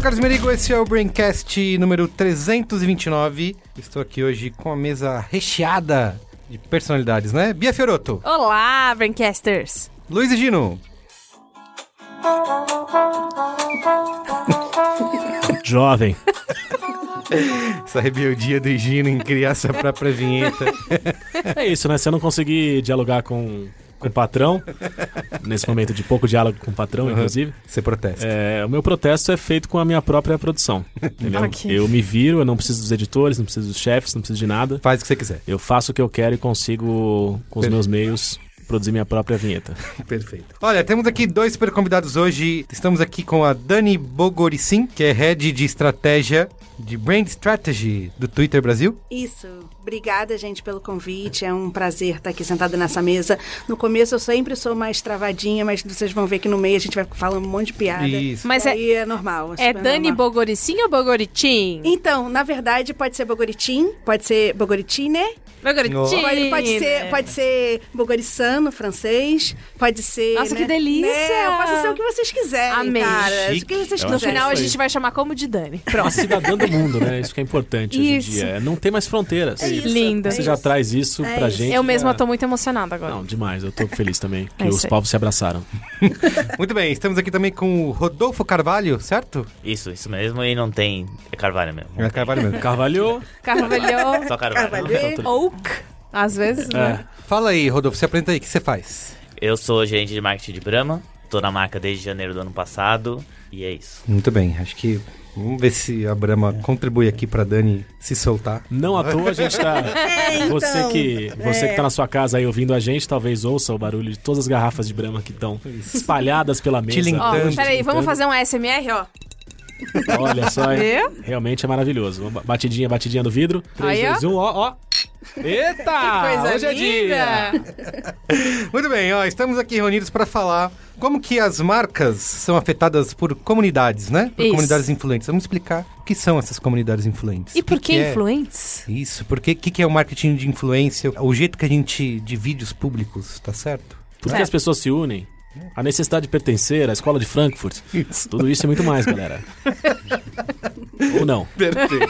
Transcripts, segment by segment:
sou o Carlos Merigo, esse é o Braincast número 329. Estou aqui hoje com a mesa recheada de personalidades, né? Bia Fioroto, Olá, Braincasters! Luiz e Gino, Jovem. essa rebeldia do Gino em criar sua própria vinheta. É isso, né? Se eu não conseguir dialogar com, com o patrão, nesse momento de pouco diálogo com o patrão, inclusive, Você protesta. é, o meu protesto é feito com a minha própria produção. Entendeu? Ok. Eu me viro, eu não preciso dos editores, não preciso dos chefes, não preciso de nada. Faz o que você quiser. Eu faço o que eu quero e consigo, com os Perfeito. meus meios, produzir minha própria vinheta. Perfeito. Olha, temos aqui dois super convidados hoje. Estamos aqui com a Dani Bogoricin, que é head de estratégia de Brand Strategy do Twitter Brasil. Isso. Obrigada, gente, pelo convite. É um prazer estar aqui sentada nessa mesa. No começo eu sempre sou mais travadinha, mas vocês vão ver que no meio a gente vai falando um monte de piada. Isso. Mas E é, aí é normal. é super Dani normal. Bogoricim ou Bogoritim? Então, na verdade, pode ser Bogoritim, pode ser Bogoritine, Pode, pode ser, pode ser Bogorissano, francês, pode ser. Nossa, né, que delícia! né, eu posso ser o que vocês quiserem, Amei. cara. O que vocês Eu No quiserem. final a isso gente vai chamar como de Dani. A Pronto. cidadã do mundo, né? Isso que é importante hoje em Isso. dia. É, Não tem mais fronteiras. É isso, Lindo. é Você já isso. traz isso É pra isso. gente. Eu mesma já- tô muito emocionada agora. Não, demais. Eu tô feliz também. Que É os isso povos se abraçaram. Muito bem, estamos aqui também com o Rodolfo Carvalho, certo? Isso, isso mesmo, e não tem. É Carvalho mesmo. É Carvalho mesmo. Carvalho. Carvalho, Só Carvalho. Carvalho. Às vezes, né? É. Fala aí, Rodolfo, se apresenta aí, o que você faz? Eu sou gerente de marketing de Brahma, tô na marca desde janeiro do ano passado, e é isso. Muito bem, acho que vamos ver se a Brahma contribui aqui pra Dani se soltar. Não à toa a gente tá. É, então, você que, você é. que tá na sua casa aí ouvindo a gente, talvez ouça o barulho de todas as garrafas de Brahma que estão espalhadas pela mesa. Tilintando. Tanto, peraí, vamos fazer um ASMR, ó. Olha só, hein? Realmente é maravilhoso. Uma Batidinha, batidinha do vidro. 3, Aí, ó. 2, 1, ó, ó. Eita! Coisa hoje é dia! linda! Muito bem, ó, estamos aqui reunidos para falar como que as marcas são afetadas por comunidades, né? Por Isso. comunidades influentes. Vamos explicar o que são essas comunidades influentes. E por que é? influentes? Isso, porque o que, que é o marketing de influência? O jeito que a gente divide os públicos, tá certo? Por que Certo. as pessoas se unem? A necessidade de pertencer, a escola de Frankfurt. Isso. Tudo isso e muito mais, galera. Ou não. Perfeito.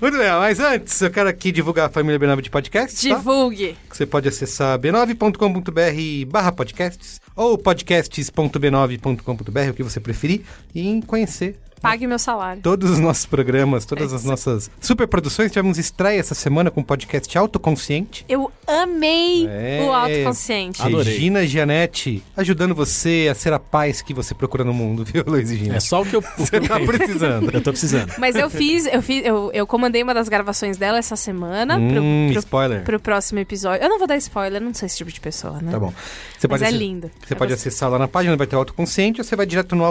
Muito bem, mas antes eu quero aqui divulgar a família B9 de podcasts, tá? Divulgue. Você pode acessar b9.com.br barra podcasts ou podcasts.b9.com.br, o que você preferir, e conhecer Pague meu salário. todos os nossos programas, todas É as nossas super produções. Tivemos estreia essa semana com o podcast Autoconsciente. Eu amei É. o autoconsciente. Adorei. Regina Gianetti ajudando você a ser a paz que você procura no mundo, viu, Luiz e Gina? É só o que eu, Você tá precisando. Eu tô precisando. Mas eu fiz, eu fiz, eu, eu comandei uma das gravações dela essa semana pro, Hum, pro, spoiler. pro próximo episódio. Eu não vou dar spoiler, eu não sou esse tipo de pessoa, né? Tá bom. Você Mas pode é lindo. Você É pode você. acessar lá na página, vai ter o autoconsciente, ou você vai direto no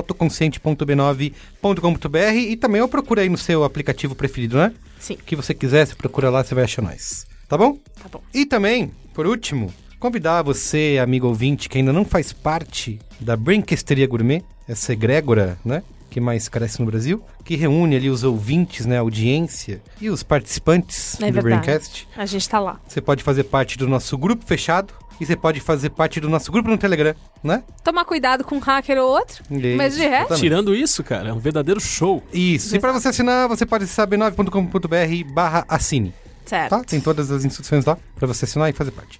autoconsciente.b9.com.br e também ou procura aí no seu aplicativo preferido, né? Sim. O que você quiser, você procura lá, você vai achar nós. Tá bom? Tá bom. E também, por último, convidar você, amigo ouvinte, que ainda não faz parte da Brinquesteria Gourmet, essa egrégora, né? Que mais cresce no Brasil, que reúne ali os ouvintes, né? A audiência e os participantes É do verdade. Braincast. A gente tá lá. Você pode fazer parte do nosso grupo fechado e você pode fazer parte do nosso grupo no Telegram, né? Tomar cuidado com um hacker ou outro. Mas de resto, Exatamente. Tirando isso, cara, é um verdadeiro show. Isso. E para você assinar, você pode acessar b9.com.br barra assine, certo. tá? Tem todas as instruções lá para você assinar e fazer parte.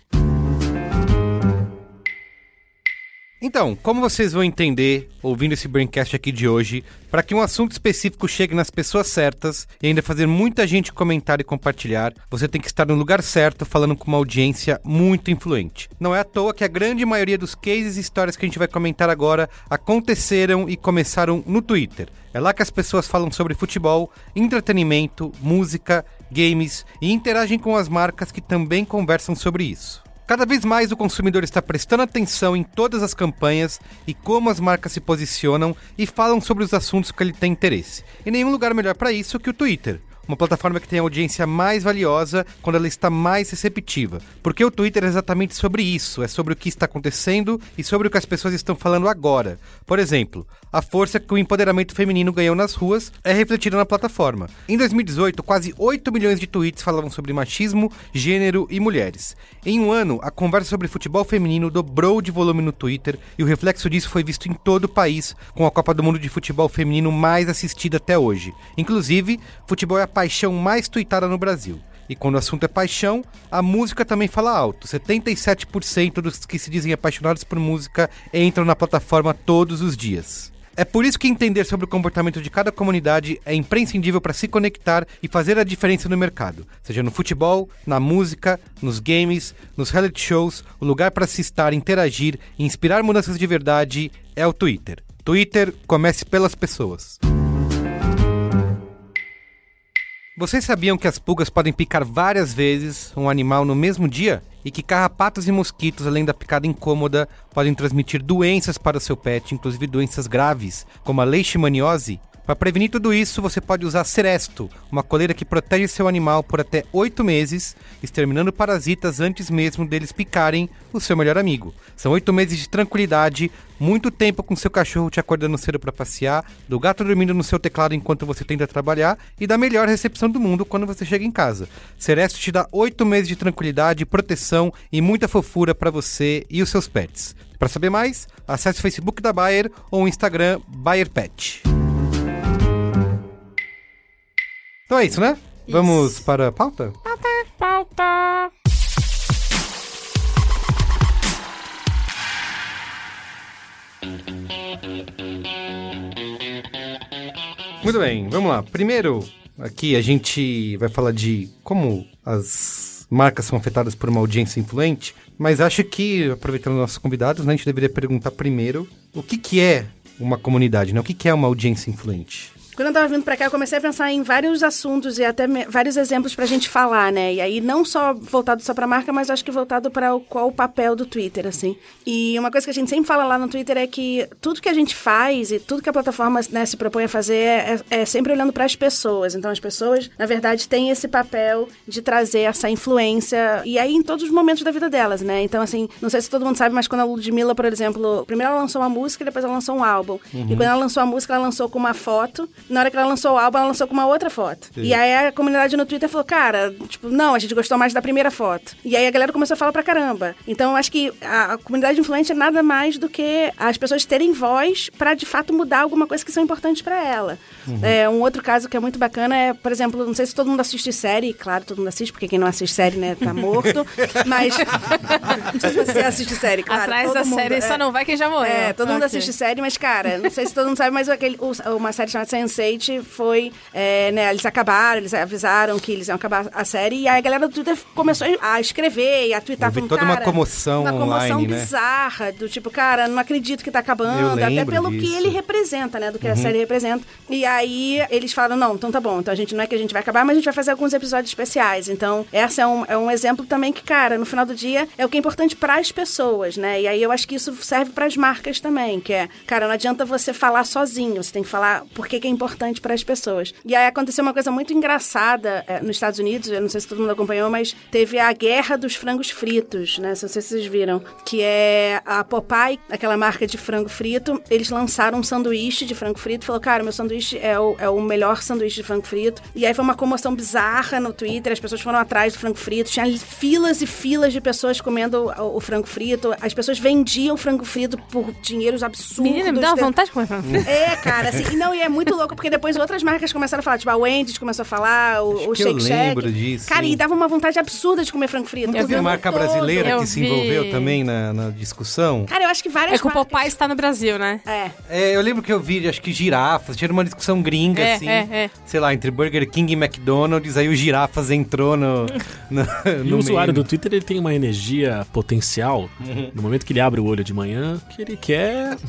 Então, como vocês vão entender ouvindo esse Braincast aqui de hoje, para que um assunto específico chegue nas pessoas certas e ainda fazer muita gente comentar e compartilhar, você tem que estar no lugar certo falando com uma audiência muito influente. Não é à toa que a grande maioria dos cases e histórias que a gente vai comentar agora aconteceram e começaram no Twitter. É lá que as pessoas falam sobre futebol, entretenimento, música, games e interagem com as marcas que também conversam sobre isso. Cada vez mais o consumidor está prestando atenção em todas as campanhas e como as marcas se posicionam e falam sobre os assuntos que ele tem interesse. E nenhum lugar melhor para isso que o Twitter. Uma plataforma que tem a audiência mais valiosa quando ela está mais receptiva. Porque o Twitter é exatamente sobre isso, é sobre o que está acontecendo e sobre o que as pessoas estão falando agora. Por exemplo, a força que o empoderamento feminino ganhou nas ruas é refletida na plataforma. Em 2018, quase 8 milhões de tweets falavam sobre machismo, gênero e mulheres. Em um ano, a conversa sobre futebol feminino dobrou de volume no Twitter e o reflexo disso foi visto em todo o país, com a Copa do Mundo de Futebol Feminino mais assistida até hoje. Inclusive, futebol é a paixão mais tweetada no Brasil. E quando o assunto é paixão, a música também fala alto. 77% dos que se dizem apaixonados por música entram na plataforma todos os dias. É por isso que entender sobre o comportamento de cada comunidade é imprescindível para se conectar e fazer a diferença no mercado, seja no futebol, na música, nos games, nos reality shows, o lugar para se estar, interagir e inspirar mudanças de verdade é o Twitter. Twitter, comece pelas pessoas. Vocês sabiam que as pulgas podem picar várias vezes um animal no mesmo dia? E que carrapatos e mosquitos, além da picada incômoda, podem transmitir doenças para o seu pet, inclusive doenças graves, como a leishmaniose? Para prevenir tudo isso, você pode usar Seresto, uma coleira que protege seu animal por até 8 meses, exterminando parasitas antes mesmo deles picarem o seu melhor amigo. São 8 meses de tranquilidade, muito tempo com seu cachorro te acordando cedo para passear, do gato dormindo no seu teclado enquanto você tenta trabalhar e da melhor recepção do mundo quando você chega em casa. Seresto te dá 8 meses de tranquilidade, proteção e muita fofura para você e os seus pets. Para saber mais, acesse o Facebook da Bayer ou o Instagram Bayer Pet. Então é isso, né? Vamos para a pauta? Pauta. Muito bem, vamos lá. Primeiro, aqui a gente vai falar de como as marcas são afetadas por uma audiência influente, mas acho que, aproveitando nossos convidados, né, a gente deveria perguntar primeiro o que, que é uma comunidade, né? O que, que é uma audiência influente? Quando eu tava vindo pra cá, eu comecei a pensar em vários assuntos e até vários exemplos pra gente falar, né? E aí, não só voltado só pra marca, mas acho que voltado para o, qual o papel do Twitter, assim. E uma coisa que a gente sempre fala lá no Twitter é que tudo que a gente faz e tudo que a plataforma né, se propõe a fazer é, é sempre olhando para as pessoas. Então, as pessoas, na verdade, têm esse papel de trazer essa influência e aí em todos os momentos da vida delas, né? Então, assim, não sei se todo mundo sabe, mas quando a Ludmilla, por exemplo, primeiro ela lançou uma música e depois ela lançou um álbum. E quando ela lançou a música, ela lançou com uma foto. Na hora que ela lançou o álbum, ela lançou com uma outra foto. E aí a comunidade no Twitter falou, cara, tipo, não, a gente gostou mais da primeira foto. E aí a galera começou a falar pra caramba. Então, eu acho que a, a comunidade influente é nada mais do que as pessoas terem voz pra de fato mudar alguma coisa que são importantes pra ela. É, um outro caso que é muito bacana é, por exemplo, não sei se todo mundo assiste série, claro, todo mundo assiste, porque quem não assiste série, né, tá morto. mas. não sei se você assiste série, claro. Atrás todo da mundo, série é. só não vai quem já morreu. É, todo mundo Ok. assiste série, mas, cara, não sei se todo mundo sabe, mas aquele, uma série chamada Sense8 foi, é, né, eles acabaram, eles avisaram que eles iam acabar a série, e aí a galera do Twitter começou a escrever e a twittar Houve toda uma comoção Uma comoção online, né? bizarra, do tipo, cara, não acredito que tá acabando, até pelo que disso. Uhum. ele representa, né, do que a série representa. E aí eles falaram, não, então tá bom, então a gente não é que a gente vai acabar, mas a gente vai fazer alguns episódios especiais. Então, essa é um, é um exemplo também que, cara, no final do dia, é o que é importante para as pessoas, né? E aí eu acho que isso serve para as marcas também, que é, cara, não adianta você falar sozinho, você tem que falar por que que é importante para as pessoas. E aí aconteceu uma coisa muito engraçada é, nos Estados Unidos, eu não sei se todo mundo acompanhou, mas teve a guerra dos frangos fritos, né? Não sei se vocês viram, que é a Popeye, aquela marca de frango frito, eles lançaram um sanduíche de frango frito, falou, cara, meu sanduíche é o, é o melhor sanduíche de frango frito. E aí foi uma comoção bizarra no Twitter, as pessoas foram atrás do frango frito, tinha filas e filas de pessoas comendo o, o frango frito, as pessoas vendiam frango frito por dinheiros absurdos. Menina, me dá uma de- vontade de comer frango frito. é, cara, assim, e não, e é muito louco, porque depois outras marcas começaram a falar, tipo, a Wendy's começou a falar, o, o eu Shake Shack. lembro disso, Cara, sim. e dava uma vontade absurda de comer frango frito. Não teve marca todo. brasileira Eu que se vi. envolveu também na, na discussão? Cara, eu acho que várias É que o. Popeye está no Brasil, né? É. É, eu lembro que eu vi, acho que girafas, tinha uma discussão gringa, É, assim, é, é. sei lá, entre Burger King e McDonald's, aí o girafas entrou no, no, E no o usuário do Twitter ele tem uma energia potencial no momento que ele abre o olho de manhã que ele quer.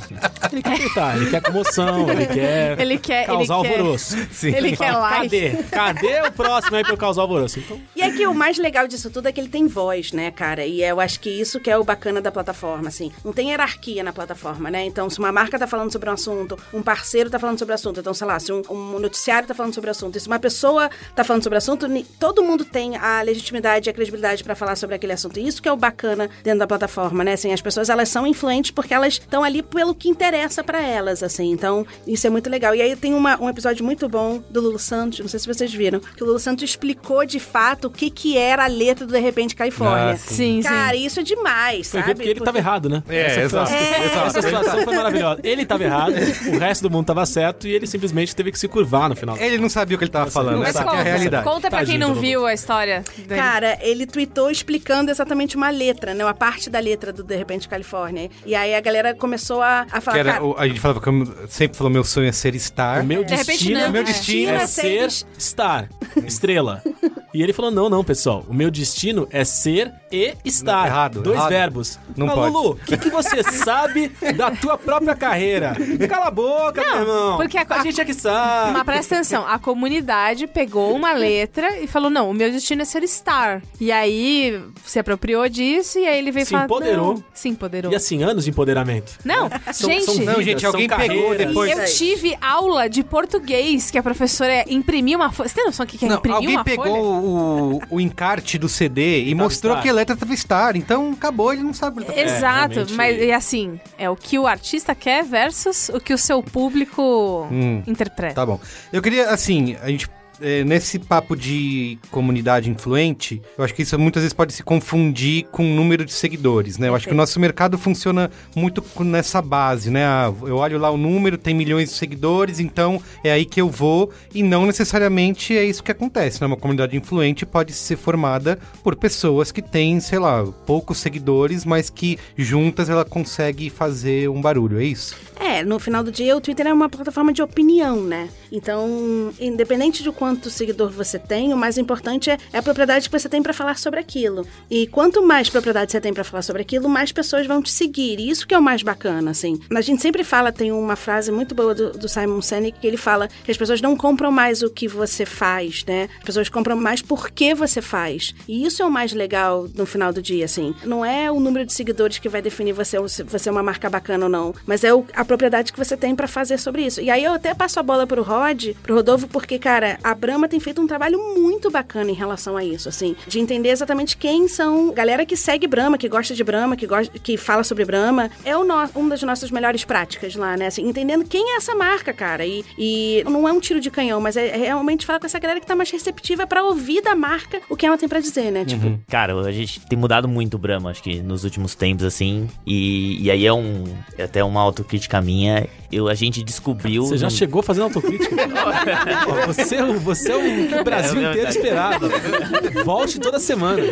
Ele quer gritar, ele quer comoção, ele quer. Ele quer, causar ele quer- alvoroço. Sim. Ele quer like. Cadê? Cadê o próximo aí pra eu causar alvoroço? Então, E é que o mais legal disso tudo é que ele tem voz, né, cara? E eu acho que isso que é o bacana da plataforma, assim. Não tem hierarquia na plataforma, né? Então, se uma marca tá falando sobre um assunto, um parceiro tá falando sobre o assunto, então, sei lá, se um, um noticiário tá falando sobre o assunto, se uma pessoa tá falando sobre o assunto, todo mundo tem a legitimidade e a credibilidade pra falar sobre aquele assunto. E isso que é o bacana dentro da plataforma, né? Assim, as pessoas, elas são influentes porque elas estão ali pelo que interessa pra elas, assim. Então, isso é muito legal. E aí tem uma- um episódio muito bom do Lulu Santos, não sei se vocês viram, que o Lulu Santos explicou de fato o que que era a letra do De Repente Califórnia. Ah, Sim, sim. Cara, isso é demais, foi sabe? porque ele tava errado, né? É, essa, exato, exato. essa situação foi maravilhosa. Ele tava errado, o resto do mundo tava certo e ele simplesmente teve que se curvar no final. Ele não sabia o que ele tava falando, Mas essa é conta, a realidade. conta pra quem não viu a história dele. Cara, ele tweetou explicando exatamente uma letra, né? Uma parte da letra do De Repente Califórnia. E aí a galera começou a, a falar, Que era, cara, o- a gente falava que eu sempre falou meu sonho é ser star. O meu De repente destino, meu é. destino Destino é é ser ser estar, estrela. E ele falou: não, não, pessoal. O meu destino é ser e estar. Não, errado, Dois errado. verbos. Não Ah, pode. Lulu, o que, que você sabe da tua própria carreira? Cala a boca, Não, meu irmão. porque a- a gente é que sabe. Mas presta atenção, a comunidade pegou uma letra e falou: não, o meu destino é ser star. E aí se apropriou disso e aí ele veio Se falar. empoderou. Não, se empoderou. E assim, anos de empoderamento. Não, São- gente. são Não, vidas, gente, são alguém pegou depois. Eu tive aula de português que a professora imprimia uma folha. Você tem noção do que que é Não, imprimir alguém uma pegou folha? O, o encarte do CD e Tava mostrou Star. que a letra tava Star. Então acabou, ele não sabe o que ele tá Exato, realmente- mas e assim, é o que o artista quer versus o que o seu público Hum. interpreta. Tá bom. Eu queria, assim, a gente. Eh, nesse papo de comunidade influente, eu acho que isso muitas vezes pode se confundir com o número de seguidores, né? Eu acho que o nosso mercado funciona muito nessa base, né? Ah, eu olho lá o número, tem milhões de seguidores, então é aí que eu vou, e não necessariamente é isso que acontece, né? Uma comunidade influente pode ser formada por pessoas que têm, sei lá, poucos seguidores, mas que juntas ela consegue fazer um barulho, é isso? É, no final do dia o Twitter é uma plataforma de opinião, né? Então, independente de quanto seguidor você tem, o mais importante é, é a propriedade que você tem pra falar sobre aquilo. E quanto mais propriedade você tem pra falar sobre aquilo, mais pessoas vão te seguir. E isso que é o mais bacana, assim. A gente sempre fala, tem uma frase muito boa do, do Simon Sinek que ele fala que as pessoas não compram mais o que você faz, né? As pessoas compram mais porque você faz. E isso é o mais legal no final do dia, assim. Não é o número de seguidores que vai definir você se você é uma marca bacana ou não, mas é o- a propriedade que você tem pra fazer sobre isso. E aí eu até passo a bola pro Rod, pro Rodolfo, porque, cara, a Brahma tem feito um trabalho muito bacana em relação a isso, assim, de entender exatamente quem são galera que segue Brahma, que gosta de Brahma, que gosta, que fala sobre Brahma. É o no, uma das nossas melhores práticas lá, né? Assim, entendendo quem é essa marca, cara. E, e não é um tiro de canhão, mas é, é realmente falar com essa galera que tá mais receptiva pra ouvir da marca o que ela tem pra dizer, né? Tipo, Cara, a gente tem mudado muito o Brahma, acho que nos últimos tempos, assim. E, e aí é um. É até uma autocrítica minha. Eu, a gente descobriu. Você já no- chegou fazendo autocrítica? Você, é o- você é o que o Brasil É inteiro esperava. Volte toda semana.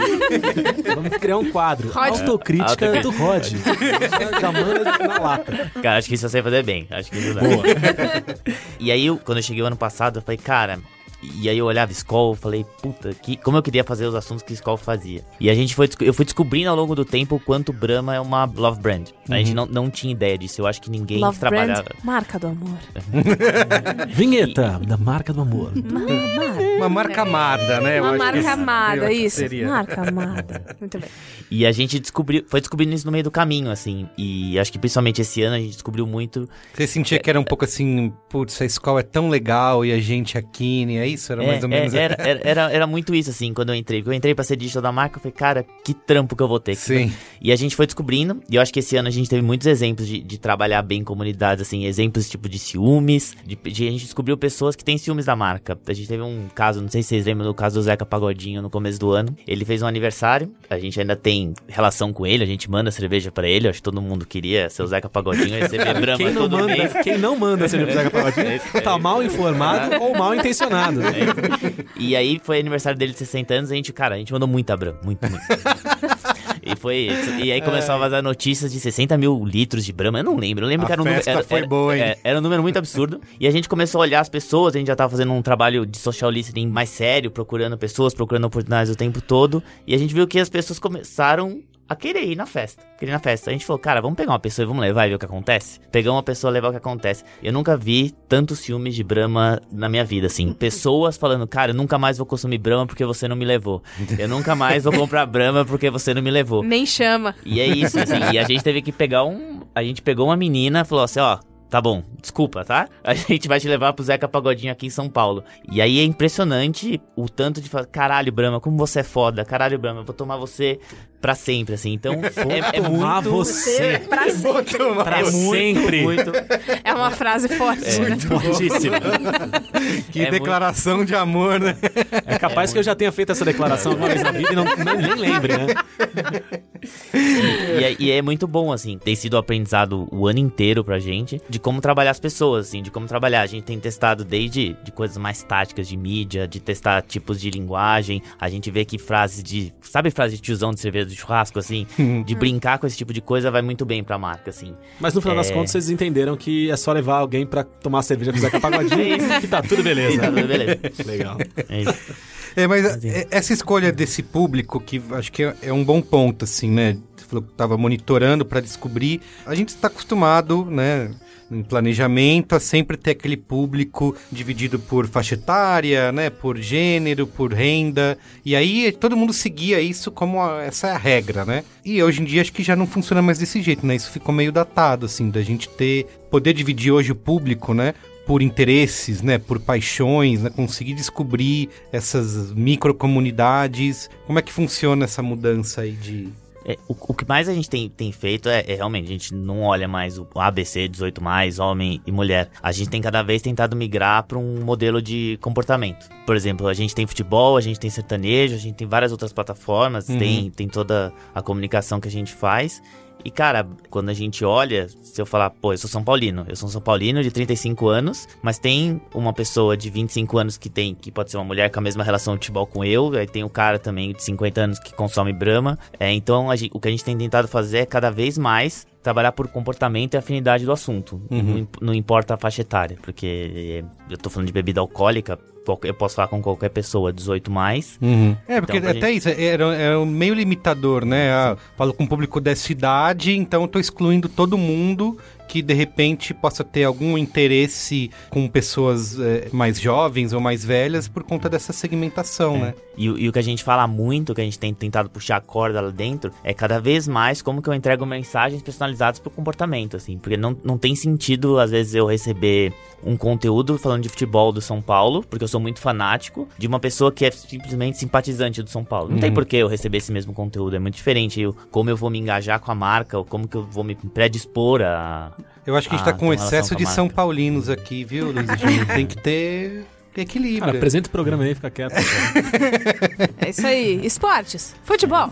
Vamos criar um quadro. Rod. Autocrítica Autocrítica. do Rod. Manda na lata. Cara, acho que isso eu sei fazer bem. Acho que isso dá. Boa. E aí, quando eu cheguei o ano passado, eu falei, cara. E aí eu olhava Skoll, falei, puta, que, como eu queria fazer os assuntos que Skoll fazia. E a gente foi, eu fui descobrindo ao longo do tempo o quanto Brahma é uma love brand. A gente não, não tinha ideia disso. Eu acho que ninguém Love trabalhava. brand, marca do amor. Vinheta da marca do amor. Uma marca amada, né? Uma marca amada, isso. seria. Marca amada. Muito bem. E a gente descobriu, foi descobrindo isso no meio do caminho, assim. E acho que principalmente esse ano a gente descobriu muito. Você sentia que era um pouco assim, putz, a escola é tão legal e a gente aqui, né? É isso? Era mais ou É, menos é, era, era, era, era muito isso, assim, quando eu entrei. Porque eu entrei pra ser digital da marca, eu falei, cara, que trampo que eu vou ter. Sim. E a gente foi descobrindo, e eu acho que esse ano a gente teve muitos exemplos de, de trabalhar bem comunidades, assim, exemplos tipo de ciúmes, de, de- a gente descobriu pessoas que têm ciúmes da marca. A gente teve um caso, não sei se vocês lembram do caso do Zeca Pagodinho no começo do ano. Ele fez um aniversário, a gente ainda tem relação com ele, a gente manda cerveja pra ele, acho que todo mundo queria ser o Zeca Pagodinho receber Brahma Quem não todo manda, mês. quem não manda seja Zé Pagodinho, tá mal informado ou mal intencionado. né? E aí foi aniversário dele de 60 anos, a gente, cara, a gente mandou muita Brahma, muito, muito. E foi isso. E aí começou a vazar notícias de 60 mil litros de Brahma. Eu não lembro. Eu lembro A que era um número. Era, foi era- boa, hein? é, era um número muito absurdo. E a gente começou a olhar as pessoas. A gente já tava fazendo um trabalho de social listening mais sério, procurando pessoas, procurando oportunidades o tempo todo. E a gente viu que as pessoas começaram a querer ir na festa. Querer ir na festa. A gente falou, cara, vamos pegar uma pessoa e vamos levar e ver o que acontece? Pegar uma pessoa e levar o que acontece. Eu nunca vi tantos filmes de Brahma na minha vida, assim. Pessoas falando, cara, eu nunca mais vou consumir Brahma porque você não me levou. Eu nunca mais vou comprar Brahma porque você não me levou. Nem chama. E é isso, assim. e a gente teve que pegar um. A gente pegou uma menina e falou assim: ó, Tá bom, desculpa, tá? A gente vai te levar pro Zeca Pagodinho aqui em São Paulo. E aí é impressionante o tanto de falar, caralho, Brahma, como você é foda, caralho, Brahma, eu vou tomar você pra sempre, assim. Então, é, é tomar muito... você Pra sempre. pra é sempre. Muito, É uma frase forte, né? Fortíssimo. Que É declaração de amor, né? É capaz que eu já tenha feito essa declaração alguma vez na vida e não, nem, nem lembre, né? e, é, e é muito bom, assim. Tem sido um aprendizado o ano inteiro pra gente de como trabalhar as pessoas, assim, de como trabalhar. A gente tem testado desde de coisas mais táticas de mídia, de testar tipos de linguagem. A gente vê que frases de. Sabe frase de tiozão de cerveja do churrasco, assim? de brincar com esse tipo de coisa vai muito bem pra marca, assim. Mas no final das É. contas, vocês entenderam que é só levar alguém pra tomar cerveja com o Zeca Pagodinho que tá tudo E beleza. tá tudo beleza. Legal. É isso. É, mas é, essa escolha desse público, que acho que é, é um bom ponto, assim, né? Falou que estava monitorando para descobrir. A gente está acostumado, né? Em planejamento, a sempre ter aquele público dividido por faixa etária, né? Por gênero, por renda. E aí todo mundo seguia isso como a- essa é a regra, né? E hoje em dia acho que já não funciona mais desse jeito, né? Isso ficou meio datado, assim, da gente ter. poder dividir hoje o público, né? por interesses, né, por paixões, né, conseguir descobrir essas microcomunidades. Como é que funciona essa mudança aí de É, o, o que mais a gente tem, tem feito é, é realmente, a gente não olha mais o ABC 18, homem e mulher. A gente tem cada vez tentado migrar para um modelo de comportamento. Por exemplo, a gente tem futebol, a gente tem sertanejo, a gente tem várias outras plataformas, tem, tem toda a comunicação que a gente faz. E, cara, quando a gente olha, se eu falar, pô, eu sou São Paulino, eu sou um São Paulino de 35 anos, mas tem uma pessoa de 25 anos que tem, que pode ser uma mulher com a mesma relação de futebol com eu, aí tem o cara também de 50 anos que consome Brahma. É, então, gente- o que a gente tem tentado fazer é cada vez mais trabalhar por comportamento e afinidade do assunto. Não, imp- não importa a faixa etária, porque eu tô falando de bebida alcoólica, eu posso falar com qualquer pessoa 18 mais. É, porque Então, até isso, era, era um meio limitador, né? Ah, falo com o público dessa idade, então eu tô excluindo todo mundo que de repente possa ter algum interesse com pessoas eh, mais jovens ou mais velhas por conta dessa segmentação, né? E, o- e o que a gente fala muito, que a gente tem tentado puxar a corda lá dentro, é cada vez mais como que eu entrego mensagens personalizadas pro comportamento, assim. Porque não, não tem sentido, às vezes, eu receber um conteúdo falando de futebol do São Paulo, porque eu sou muito fanático, de uma pessoa que é simplesmente simpatizante do São Paulo. Não tem por que eu receber esse mesmo conteúdo, é muito diferente. Eu, como eu vou me engajar com a marca, ou como que eu vou me predispor a... Eu acho que a gente Ah, tá com relação excesso de marca. São Paulinos aqui, viu, Luiz? A gente tem que ter equilíbrio. Cara, apresenta o programa aí, fica quieto. cara. É isso aí. Esportes. Futebol.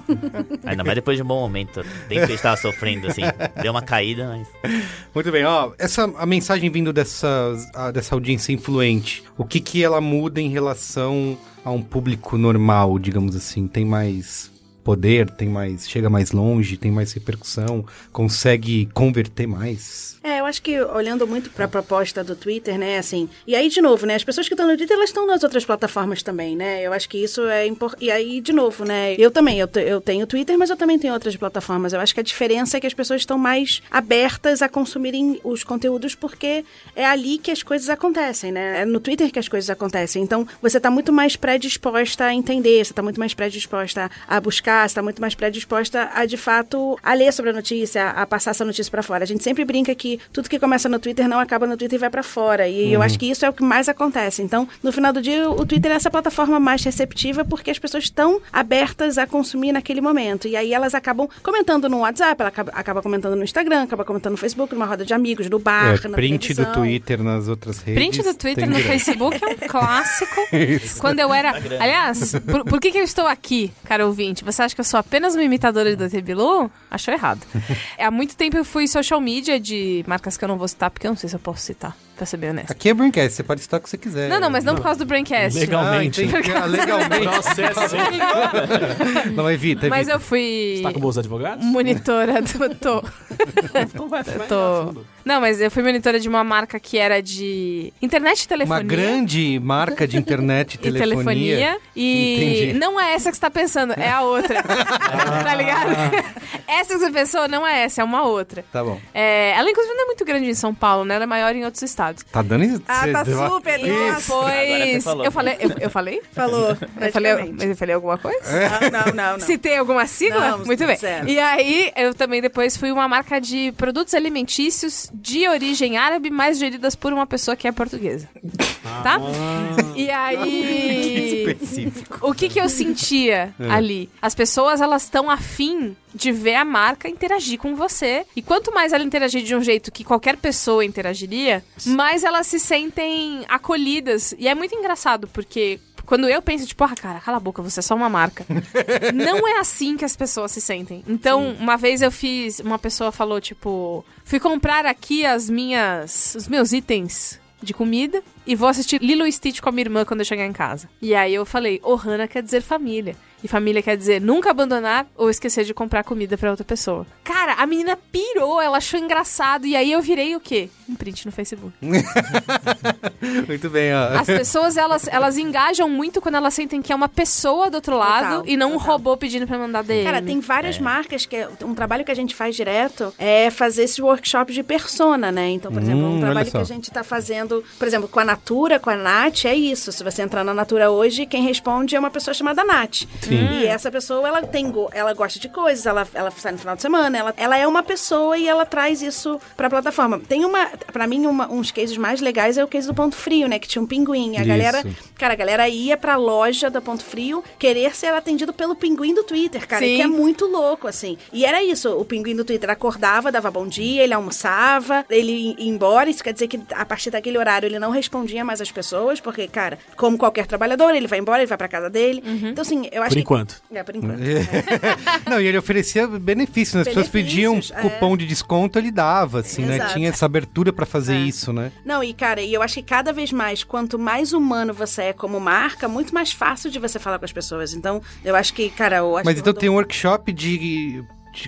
Ainda mais depois de um bom momento. Tem que estar sofrendo, assim. Deu uma caída, mas... Muito bem, ó, essa a mensagem vindo dessa, a- dessa audiência influente, o que que ela muda em relação a um público normal, digamos assim? Tem mais poder, tem mais, chega mais longe, tem mais repercussão, consegue converter mais? É, eu acho que olhando muito pra proposta do Twitter, né, assim, e aí de novo, né, as pessoas que estão no Twitter, elas estão nas outras plataformas também, né, eu acho que isso é importante, e aí de novo, né, eu também, eu, eu tenho Twitter, mas eu também tenho outras plataformas, eu acho que a diferença é que as pessoas estão mais abertas a consumirem os conteúdos porque é ali que as coisas acontecem, né, é no Twitter que as coisas acontecem, então você tá muito mais predisposta a entender, você tá muito mais predisposta a buscar, você tá muito mais predisposta a, de fato, a ler sobre a notícia, a passar essa notícia pra fora. A gente sempre brinca que tudo que começa no Twitter não acaba no Twitter e vai pra fora. E eu acho que isso é o que mais acontece. Então, no final do dia, o Twitter é essa plataforma mais receptiva porque as pessoas estão abertas a consumir naquele momento. E aí elas acabam comentando no WhatsApp, ela acaba, acaba comentando no Instagram, acaba comentando no Facebook, numa roda de amigos, no bar, É, na print do televisão. Twitter nas outras redes. Print do Twitter no. Facebook é um clássico. Quando eu era. Aliás, por, por que, que eu estou aqui, cara ouvinte? Você acha que eu sou apenas uma imitadora do Bilu? Achou errado. Há muito tempo eu fui social media de marcas que eu não vou citar, porque eu não sei se eu posso citar. Pra ser bem honesta. Aqui é Braincast, você pode citar o que você quiser. Não, não, mas não por causa do Braincast. Legalmente. Ah. Ah, legalmente. Processo, hein? não, evita, evita. Mas eu fui Tá com bons advogados? monitora do. Tô. Tô. Não, mas eu fui monitora de uma marca que era de internet e telefonia. Uma grande marca de internet e E telefonia. telefonia. E Entendi. não é essa que você tá pensando, é a outra. tá ligado? essa que você pensou não é essa, é uma outra. Tá bom. É, ela, inclusive, não é muito grande em São Paulo, né? Ela é maior em outros estados. Tá dando isso? Ah, tá super. E Nossa. Agora você depois. Eu falei. Eu, eu falei? Falou. Eu falei, eu falei alguma coisa? Ah, não, não, não. Citei alguma sigla? Não, Muito bem. zero. E aí, eu também depois fui uma marca de produtos alimentícios de origem árabe, mas geridas por uma pessoa que é portuguesa. Tá? E aí. Específico. O que que eu sentia ali? As pessoas, elas estão afim de ver a marca interagir com você. E quanto mais ela interagir de um jeito que qualquer pessoa interagiria, mais elas se sentem acolhidas. E é muito engraçado, porque quando eu penso, tipo, ah, cara, cala a boca, você é só uma marca. Não é assim que as pessoas se sentem. Então, uma vez eu fiz, uma pessoa falou, tipo, fui comprar aqui as minhas, os meus itens de comida e vou assistir Lilo e Stitch com a minha irmã quando eu chegar em casa. E aí eu falei, Ohana quer dizer família. E família quer dizer nunca abandonar ou esquecer de comprar comida pra outra pessoa. Cara, a menina pirou, ela achou engraçado. E aí eu virei o quê? Um print no Facebook. Muito bem, ó. As pessoas, elas, elas engajam muito quando elas sentem que é uma pessoa do outro lado Total, e não um total. robô pedindo pra mandar DM. Cara, tem várias marcas que é- um trabalho que a gente faz direto é fazer esses workshops de persona, né? Então, por exemplo, Hum, um olha trabalho que a gente tá fazendo, por exemplo, com a Natura, com a Nath, é isso. Se você entrar na Natura hoje, quem responde é uma pessoa chamada Nath. Sim. E essa pessoa, ela tem go- ela gosta de coisas, ela, ela sai no final de semana, ela, ela é uma pessoa e ela traz isso pra plataforma. Tem uma, pra mim, uma- uns cases mais legais é o case do Ponto Frio, né? Que tinha um pinguim. A Isso. galera, cara, a galera ia pra loja da Ponto Frio querer ser atendido pelo pinguim do Twitter, cara. Sim. Que é muito louco, assim. E era isso, o pinguim do Twitter acordava, dava bom dia, ele almoçava, ele ia embora. Isso quer dizer que a partir daquele horário ele não respondia mais às pessoas, porque, cara, como qualquer trabalhador, ele vai embora, ele vai pra casa dele. Então, assim, eu acho Por. Enquanto. É, por enquanto. Não, e ele oferecia benefícios, né? As pessoas pediam Benefícios, é. cupom de desconto, ele dava, assim, né? Tinha essa abertura pra fazer É. isso, né? Não, e cara, e eu acho que cada vez mais, quanto mais humano você é como marca, muito mais fácil de você falar com as pessoas. Então, eu acho que, cara, eu acho Mas que então o tem um workshop de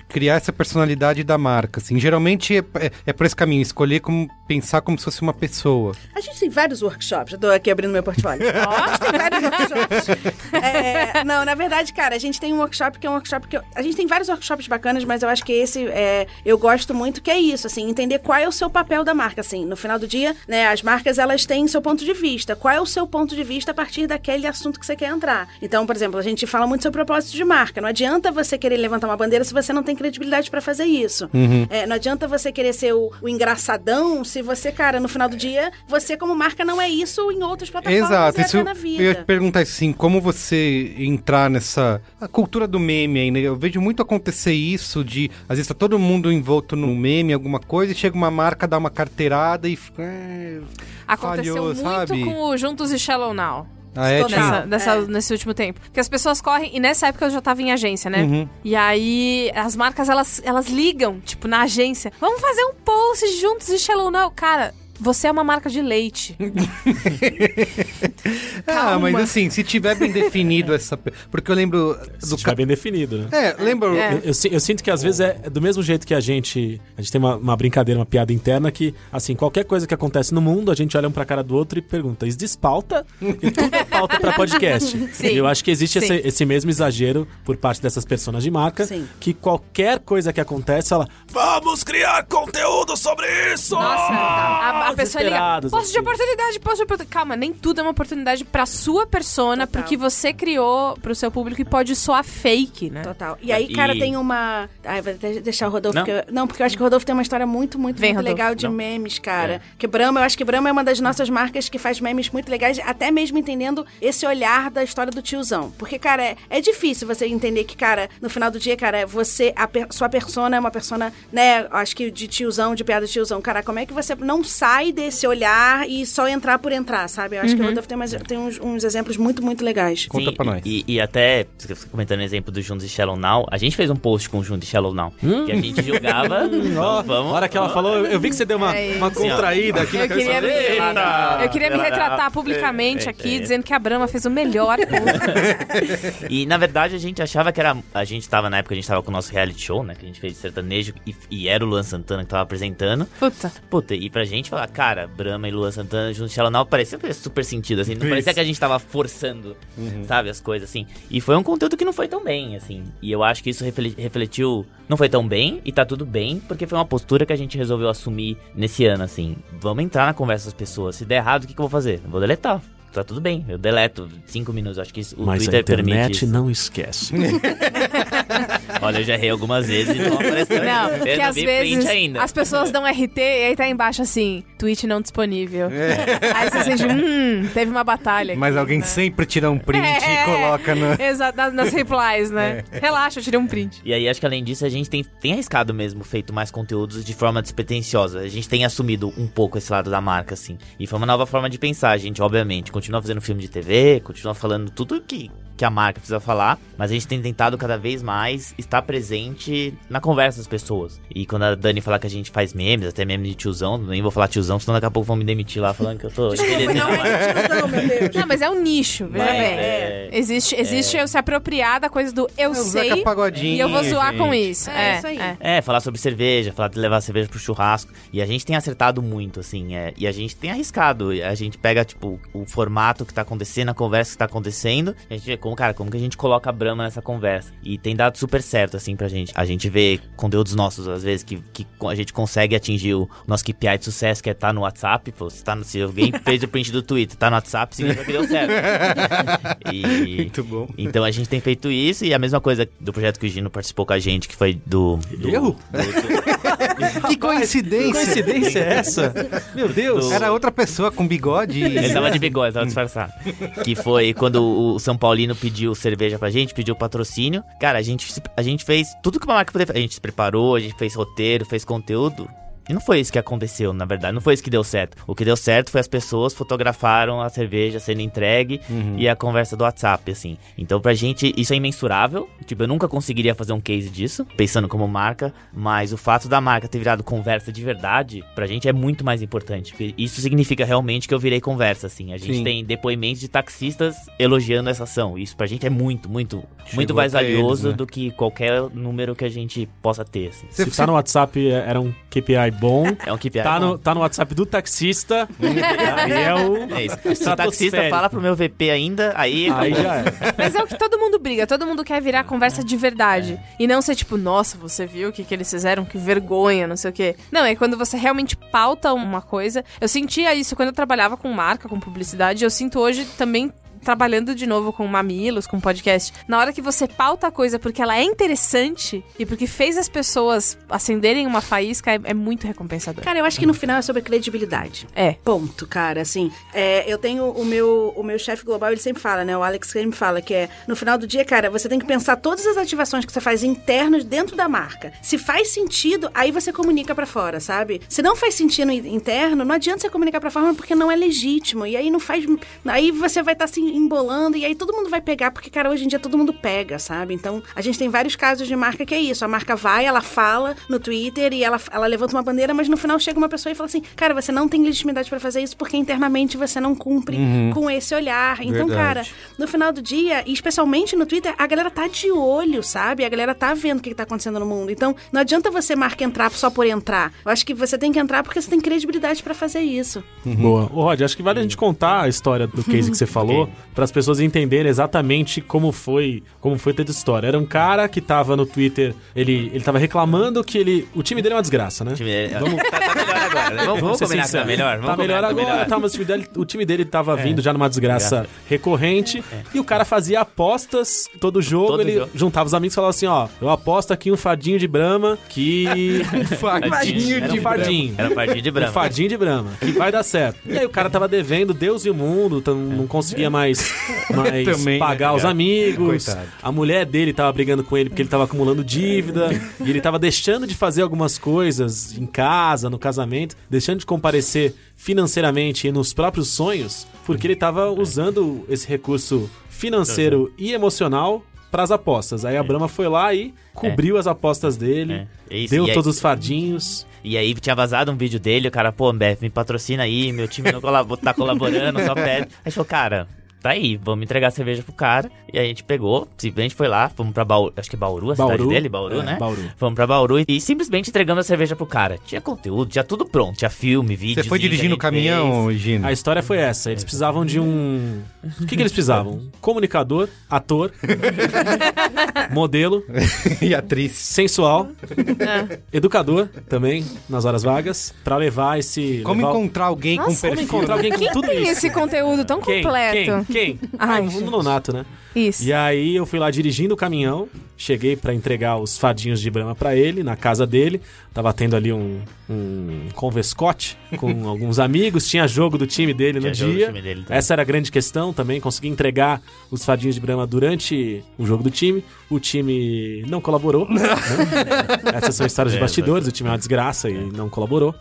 criar essa personalidade da marca, assim. Geralmente é, é, é por esse caminho, escolher como pensar como se fosse uma pessoa. A gente tem vários workshops. Eu tô aqui abrindo meu portfólio. a gente tem vários workshops. É, não, na verdade, cara, a gente tem um workshop que é um workshop que... eu- a gente tem vários workshops bacanas, mas eu acho que esse é, eu gosto muito, que é isso, assim, entender qual é o seu papel da marca, assim. No final do dia, né, as marcas, elas têm seu ponto de vista. Qual é o seu ponto de vista a partir daquele assunto que você quer entrar? Então, por exemplo, a gente fala muito sobre propósito de marca. Não adianta você querer levantar uma bandeira se você não tem credibilidade pra fazer isso. É, não adianta você querer ser o, o engraçadão se você, cara, no final do dia, você como marca não é isso em outras plataformas Exato, e isso na eu ia te vida. perguntar assim, como você entrar nessa a cultura do meme aí, né? Eu vejo muito acontecer isso de, às vezes tá todo mundo envolto no meme, alguma coisa, e chega uma marca, dá uma carteirada e fica, é, Aconteceu falhou, muito sabe? com o Juntos e Shallow Now. Ah, é, tinha. Nessa, nessa- É. Nesse último tempo. Porque as pessoas correm, e nessa época eu já tava em agência, né? Uhum. E aí as marcas elas, elas ligam, tipo, na agência. Vamos fazer um post juntos de Shallow Now. Cara, você é uma marca de leite. Ah, mas assim, se tiver bem definido essa. Porque eu lembro Se do. tiver Ca... bem definido, né? É, lembra. É. Eu, eu eu sinto que às vezes é do mesmo jeito que a gente. A gente tem uma, uma brincadeira, uma piada interna que, assim, qualquer coisa que acontece no mundo, a gente olha um pra cara do outro e pergunta: is this pauta? E tudo é pauta pra podcast. Sim. E eu acho que existe esse, esse mesmo exagero por parte dessas pessoas de marca, Sim. que qualquer coisa que acontece, ela. Vamos criar conteúdo sobre isso! Nossa, a, a pessoa liga. Desesperados, Posto de assim. oportunidade, posto de oportunidade. Calma, nem tudo é uma oportunidade pra sua persona, Total. porque você criou pro seu público e pode soar fake, né? Total. E aí, cara, E- tem uma. Ai, vou até deixar o Rodolfo. Não. Porque eu- Não, porque eu acho que o Rodolfo tem uma história muito, muito, Vem, muito Rodolfo. legal de Não. memes, cara. Que Brahma, eu acho que Brahma é uma das nossas marcas que faz memes muito legais, até mesmo entendendo esse olhar da história do tiozão. Porque, cara, é, é difícil você entender que, cara, no final do dia, cara, você, a per- sua persona é uma persona, né, acho que de tiozão, de piada de tiozão. Cara, como é que você não sai sai desse olhar e só entrar por entrar, sabe? Eu acho que o Rodolfo tem, mais, tem uns, uns exemplos muito, muito legais. Conta Sim, pra nós. E, e até, você comentando o exemplo do Juntos e Shallow Now, a gente fez um post com o Juntos e Shallow Now, que a gente julgava... Vamos, a hora que ela falou, eu- eu vi que você deu uma, É uma contraída aqui na Eu queria, me, eu queria me retratar publicamente aqui, dizendo que a Brahma fez o melhor. E na verdade a gente achava que era. A gente tava na época, a gente tava com o nosso reality show, né? Que a gente fez de sertanejo e, e era o Luan Santana que tava apresentando. Puta. Puta, e pra gente falar, cara, Brahma e Luan Santana juntos, Shallow Now, parecia super sentido, assim. Não parecia que a gente tava forçando, sabe, as coisas, assim. E foi um conteúdo que não foi tão bem, assim. E eu acho que isso refle- refletiu. Não foi tão bem, e tá tudo bem, porque foi uma postura que a gente resolveu assumir nesse ano, assim. Vamos entrar na conversa das pessoas. Se der errado, o que, que eu vou fazer? Eu vou deletar. Tá tudo bem, eu deleto cinco minutos. Acho que isso, o Mas a Twitter permite internet isso. não esquece. Olha, eu já errei algumas vezes e não apareceu. Não, porque não às vezes ainda. as pessoas dão RT e aí tá embaixo assim, tweet não disponível. Aí você sente, hum, teve uma batalha. aqui, Mas alguém né? sempre tira um print É, e coloca no. Exato, nas, nas replies, né? Relaxa, eu tirei um print. E aí, acho que além disso, a gente tem, tem arriscado mesmo, feito mais conteúdos de forma despretensiosa. A gente tem assumido um pouco esse lado da marca, assim. E foi uma nova forma de pensar, a gente, obviamente. Continua fazendo filme de TV, continua falando tudo que, que a marca precisa falar, mas a gente tem tentado cada vez mais estar presente na conversa das pessoas. E quando a Dani falar que a gente faz memes, até meme de tiozão, nem vou falar tiozão, senão daqui a pouco vão me demitir lá falando que eu tô Não a marca. é tiozão, meu Deus. Não, mas é um nicho, veja Mas, bem. é, Existe, existe eu se apropriar da coisa do eu É sei e eu vou zoar gente. com isso. É, É, isso aí. é. É, falar sobre cerveja, falar de levar cerveja pro churrasco. E a gente tem acertado muito, assim, é, e a gente tem arriscado. A gente pega, tipo, o formato que tá acontecendo, a conversa que tá acontecendo, a gente vê como, cara, como que a gente coloca a Brahma nessa conversa. E tem dado super certo, assim, pra gente. A gente vê conteúdos nossos, às vezes, que, que a gente consegue atingir o nosso KPI de sucesso, que é tá no WhatsApp. Pô, se, tá no, se alguém fez o print do Twitter, tá no WhatsApp, significa que deu certo. E, Muito bom. então a gente tem feito isso e a mesma coisa do projeto que o Gino participou com a gente, que foi do. do Eu? Que coincidência! coincidência é essa? Meu Deus. Era outra pessoa com bigode. e- Ele tava de bigode, tava disfarçado. Que foi quando o São Paulino pediu cerveja pra gente, pediu patrocínio. Cara, a gente, a gente fez tudo que uma marca poderia fazer. A gente se preparou, a gente fez roteiro, fez conteúdo. E não foi isso que aconteceu, na verdade. Não foi isso que deu certo. O que deu certo foi as pessoas fotografaram a cerveja sendo entregue e a conversa do WhatsApp, assim. Então, pra gente, isso é imensurável. Tipo, eu nunca conseguiria fazer um case disso, pensando como marca. Mas o fato da marca ter virado conversa de verdade, pra gente é muito mais importante. Porque isso significa realmente que eu virei conversa, assim. A gente Sim. tem depoimentos de taxistas elogiando essa ação. Isso pra gente é muito, muito, muito Chegou mais até eles, valioso né? do que qualquer número que a gente possa ter, assim. Se tá no WhatsApp, é- era um KPI bom. É um KPI Tá bom. no, tá no WhatsApp do taxista. aí é o. É isso. Se o taxista fala pro meu VP ainda, aí. Aí já é. Mas é o que todo mundo briga, todo mundo quer virar conversa de verdade. E não ser tipo, nossa, você viu o que, que eles fizeram? Que vergonha, não sei o quê. Não, é quando você realmente pauta uma coisa. Eu sentia isso quando eu trabalhava com marca, com publicidade. Eu sinto hoje também trabalhando de novo com mamilos, com podcast. Na hora que você pauta a coisa porque ela é interessante e porque fez as pessoas acenderem uma faísca, é, é muito recompensador. Cara, eu acho que no final é sobre credibilidade. É. Ponto, cara. Assim, é, eu tenho o meu, o meu chefe global, ele sempre fala, né? O Alex sempre fala que é no final do dia, cara, você tem que pensar todas as ativações que você faz internas dentro da marca. Se faz sentido, aí você comunica pra fora, sabe? Se não faz sentido in- interno, não adianta você comunicar pra fora porque não é legítimo. E aí não faz. Aí você vai estar se embolando e aí todo mundo vai pegar, porque, cara, hoje em dia todo mundo pega, sabe? Então, a gente tem vários casos de marca que é isso. A marca vai, ela fala no Twitter e ela, ela levanta uma bandeira, mas no final chega uma pessoa e fala assim: cara, você não tem legitimidade pra fazer isso porque internamente você não cumpre com esse olhar. Então, Verdade. cara, no final do dia, e especialmente no Twitter, a galera tá de olho, sabe? A galera tá vendo o que, que tá acontecendo no mundo. Então, não adianta você marca entrar só por entrar. Eu acho que você tem que entrar porque você tem credibilidade pra fazer isso. Boa. Ô, Rod, acho que vale a gente contar a história do case que você falou, para as pessoas entenderem exatamente como foi, como foi toda a história. Era um cara que tava no Twitter, ele, ele tava reclamando que ele, o time dele é uma desgraça, né? Vamos... Tá, tá melhor agora, né? Vamos, vamos combinar que tá sincero. melhor? Vamos Tá melhor que agora, tá, mas o time dele, o time dele tava vindo já numa desgraça recorrente. E o cara fazia apostas todo jogo. Todo ele jogo. juntava os amigos e falava assim: ó, eu aposto aqui um fadinho de brama que. Fadinho Era de um fadinho. Era um fardinho de Um branco. fadinho de brama, que vai dar certo. E aí o cara tava devendo Deus e o mundo, então não conseguia mais mais, mais Também, pagar né, os amigos. Coitado. A mulher dele tava brigando com ele porque ele tava acumulando dívida. e ele tava deixando de fazer algumas coisas em casa, no casamento, deixando de comparecer financeiramente e nos próprios sonhos, porque ele tava usando esse recurso financeiro e emocional para as apostas. Aí a Brahma foi lá e cobriu as apostas dele, É, é isso. deu aí- todos os fardinhos. E aí tinha vazado um vídeo dele, o cara, pô, Ambev, me patrocina aí, meu time não colabo- tá colaborando, só pede. Aí falou, cara, tá aí, vamos entregar a cerveja pro cara. E a gente pegou, simplesmente foi lá, fomos pra Bauru, acho que é Bauru, a cidade Bauru. dele, Bauru, É, né? Bauru. Fomos pra Bauru e simplesmente entregamos a cerveja pro cara. Tinha conteúdo, tinha tudo pronto, tinha filme, vídeo. Você foi dirigindo o caminhão, Gino? A história foi essa. Eles precisavam de um. O que, que eles precisavam? Um comunicador, ator, modelo, e atriz. sensual, educador também, nas horas vagas, pra levar esse. Como levar encontrar alguém com Nossa, perfil? Como encontrar alguém com Quem tudo tem isso? esse conteúdo tão Quem? completo? Quem? Quem? Ai, ah, o gente. Nonato, né? Isso. E aí eu fui lá dirigindo o caminhão, cheguei pra entregar os fadinhos de Brahma pra ele, na casa dele. Tava tendo ali um, um convescote com alguns amigos, tinha jogo do time dele Tinha no dia. time dele. Essa era a grande questão também, consegui entregar os fadinhos de Brahma durante o jogo do time. O time não colaborou. né? Essas são histórias de bastidores, o time é uma desgraça e não colaborou.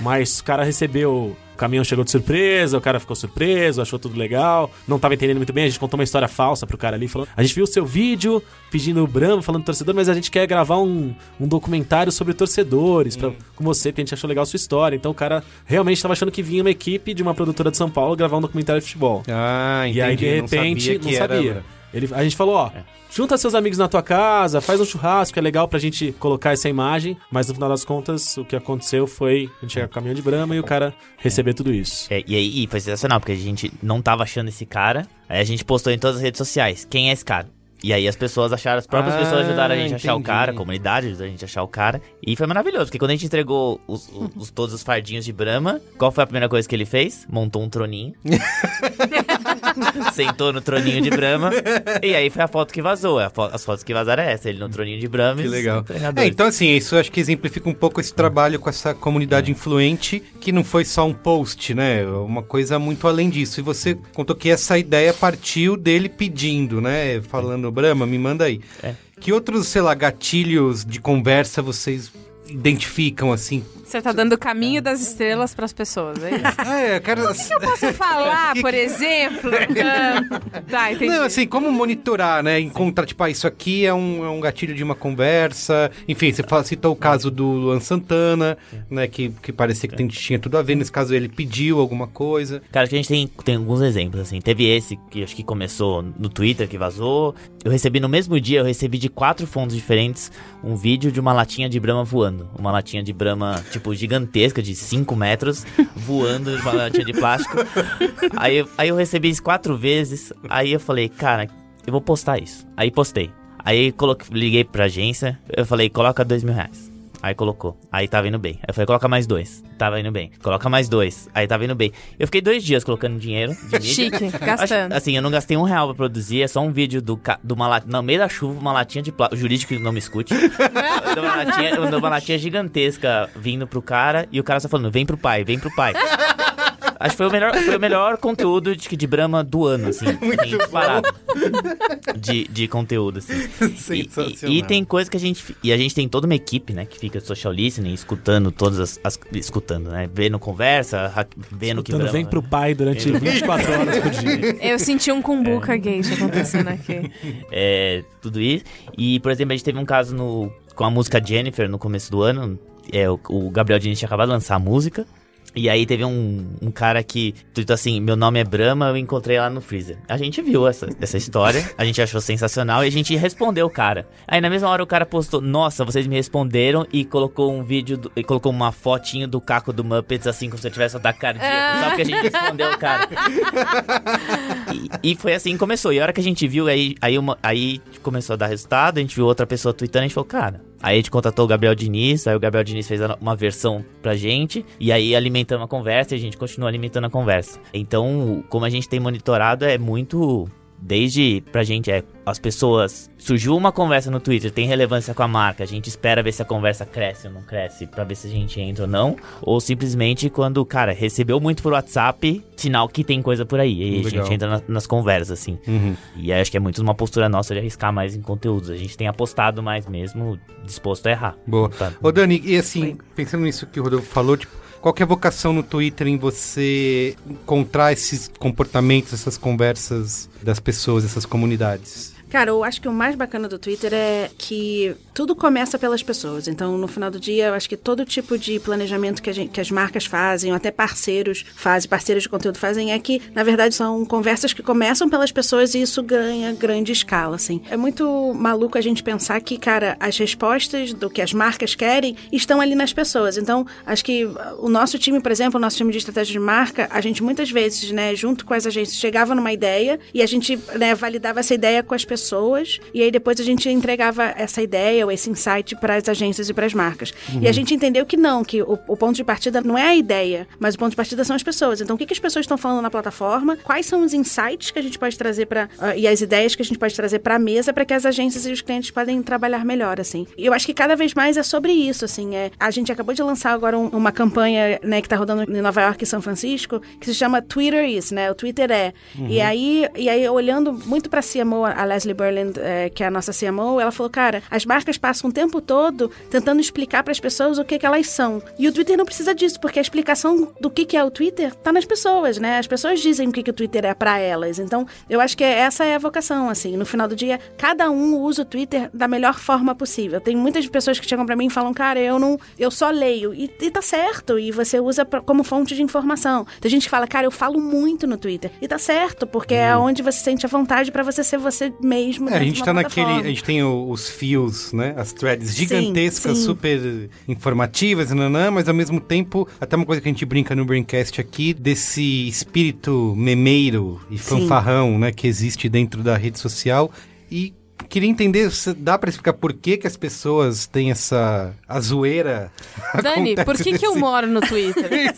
Mas o cara recebeu. O caminhão chegou de surpresa, o cara ficou surpreso, achou tudo legal, não tava entendendo muito bem, a gente contou uma história falsa pro cara ali, falando, a gente viu o seu vídeo pedindo o Brahma, falando do torcedor, mas a gente quer gravar um, um documentário sobre torcedores, pra, com você, porque a gente achou legal a sua história. Então o cara realmente tava achando que vinha uma equipe de uma produtora de São Paulo gravar um documentário de futebol. Ah, entendi. E aí, de não repente, sabia não sabia. Ele, a gente falou, ó, junta seus amigos na tua casa, faz um churrasco, é legal pra gente colocar essa imagem, mas no final das contas, o que aconteceu foi a gente chegar com o caminhão de brama e o cara receber tudo isso. É, e aí e foi sensacional, porque a gente não tava achando esse cara. Aí a gente postou em todas as redes sociais. Quem é esse cara? E aí as pessoas acharam, as próprias Ah, pessoas ajudaram a gente a achar o cara, a comunidade ajudou a gente a achar o cara. E foi maravilhoso, porque quando a gente entregou os, os- os- todos os fardinhos de Brahma, qual foi a primeira coisa que ele fez? Montou um troninho. Sentou no troninho de Brahma. E aí foi a foto que vazou. As fotos que vazaram é essa, ele no troninho de Brahma. Que legal. É, então, assim, isso acho que exemplifica um pouco esse trabalho com essa comunidade influente, que não foi só um post, né? Uma coisa muito além disso. E você contou que essa ideia partiu dele pedindo, né? Falando, Brahma, me manda aí. É. Que outros, sei lá, gatilhos de conversa vocês identificam, assim? Você tá dando o caminho das estrelas pras pessoas, é isso? Ah, é, eu quero... Posso falar, por exemplo? Ah, tá, entendi. Não, assim, como monitorar, né? Encontrar, tipo, ah, isso aqui é um, é um gatilho de uma conversa. Enfim, você fala- citou o caso do Luan Santana, né? Que, que parecia que tinha tudo a ver. Nesse caso, ele pediu alguma coisa. Cara, que a gente tem, tem alguns exemplos, assim. Teve esse que acho que começou no Twitter, que vazou. Eu recebi no mesmo dia, eu recebi de quatro fontes diferentes um vídeo de uma latinha de Brahma voando. Uma latinha de Brahma, tipo, gigantesca, de 5 metros, voando de uma latinha de plástico. Aí, aí eu recebi isso quatro vezes. Aí eu falei, cara, eu vou postar isso. Aí postei. Aí coloquei, liguei pra agência, eu falei, coloca dois mil reais. Aí colocou. Aí tava indo bem. Aí eu falei, coloca mais dois. Tava indo bem. Coloca mais dois. Aí tava indo bem. Eu fiquei dois dias colocando dinheiro. Chique, gastando. Assim, eu não gastei um real pra produzir. É só um vídeo do, do uma latinha. No meio da chuva, uma latinha de plástico. Jurídico não me escute. Uma, latinha, uma latinha gigantesca vindo pro cara. E o cara só falando, vem pro pai, vem pro pai. Acho que foi o melhor, foi o melhor conteúdo de, de Brahma do ano, assim. assim, disparado. De, de conteúdo, assim. E, e- Sensacional. e tem coisa que a gente. E a gente tem toda uma equipe, né? Que fica social listening, escutando todas as. as- escutando, né? Vendo conversa, vendo o que Brahma- vem pro pai durante 24 horas por dia. Eu senti um cumbuca gay acontecendo aqui. é, tudo isso. E, por exemplo, a gente teve um caso no, com a música Jennifer no começo do ano. É, o, o Gabriel Diniz tinha acabado de lançar a música. E aí teve um, um cara que tweetou assim, meu nome é Brahma, eu encontrei lá no freezer. A gente viu essa, essa história, a gente achou sensacional e a gente respondeu o cara. Aí na mesma hora o cara postou, nossa, vocês me responderam e colocou um vídeo, do- e colocou uma fotinho do caco do Muppets, assim, como se eu tivesse ataque cardíaco, só porque a gente respondeu o cara. E, e foi assim que começou. E a hora que a gente viu, aí, aí, uma- aí começou a dar resultado, a gente viu outra pessoa tweetando, a gente falou, cara. Aí a gente contatou o Gabriel Diniz, aí o Gabriel Diniz fez uma versão pra gente, e aí alimentamos a conversa e a gente continua alimentando a conversa. Então, como a gente tem monitorado, é muito desde pra gente é as pessoas surgiu uma conversa no Twitter, tem relevância com a marca, a gente espera ver se a conversa cresce ou não cresce, pra ver se a gente entra ou não, ou simplesmente quando, cara, recebeu muito por WhatsApp, sinal que tem coisa por aí, e aí a Legal. gente entra na- nas conversas assim. Uhum. E acho que é muito uma postura nossa de arriscar mais em conteúdos. A gente tem apostado mais mesmo, disposto a errar. Boa. Tá. Ô, Dani, e assim, pensando nisso que o Rodolfo falou, tipo, qual que é a vocação no Twitter em você encontrar esses comportamentos, essas conversas das pessoas, dessas comunidades? Cara, eu acho que o mais bacana do Twitter é que tudo começa pelas pessoas. Então, no final do dia, eu acho que todo tipo de planejamento que, gente- que as marcas fazem, ou até parceiros fazem, parceiros de conteúdo fazem, é que, na verdade, são conversas que começam pelas pessoas e isso ganha grande escala, assim. É muito maluco a gente pensar que, cara, as respostas do que as marcas querem estão ali nas pessoas. Então, acho que o nosso time, por exemplo, o nosso time de estratégia de marca, a gente muitas vezes, né, junto com as agências, chegava numa ideia e a gente, né, validava essa ideia com as pessoas e aí depois a gente entregava essa ideia ou esse insight para as agências e para as marcas. E a gente entendeu que não, que o, o ponto de partida não é a ideia, mas o ponto de partida são as pessoas. Então, o que, que as pessoas estão falando na plataforma? Quais são os insights que a gente pode trazer para e as ideias que a gente pode trazer para a mesa para que as agências e os clientes podem trabalhar melhor, assim. E eu acho que cada vez mais é sobre isso, assim. É, a gente acabou de lançar agora um- uma campanha, né, que tá rodando em Nova York e São Francisco, que se chama Twitter is, né? O Twitter é. E aí, e aí olhando muito para CMO, a Leslie Berland, é, que é a nossa CMO, ela falou, cara, as marcas passam o tempo todo tentando explicar para as pessoas o que que elas são. E o Twitter não precisa disso, porque a explicação do que que é o Twitter tá nas pessoas, né? As pessoas dizem o que que o Twitter é para elas. Então, eu acho que essa é a vocação, assim. No final do dia, cada um usa o Twitter da melhor forma possível. Tem muitas pessoas que chegam para mim e falam, cara, eu não, eu só leio. E, e tá certo. E você usa pra- como fonte de informação. Tem gente que fala, cara, eu falo muito no Twitter. E tá certo, porque é onde você sente a vontade para você ser você mesmo. É, a gente de uma tá naquele. A gente tem o- os fios, né? As threads Sim, gigantescas, sim. super informativas, nanã, mas ao mesmo tempo, até uma coisa que a gente brinca no Braincast aqui, desse espírito memeiro e fanfarrão, né? Que existe dentro da rede social. E queria entender, se dá pra explicar por que, que as pessoas têm essa. a zoeira. Dani, por que, que eu desse- moro no Twitter?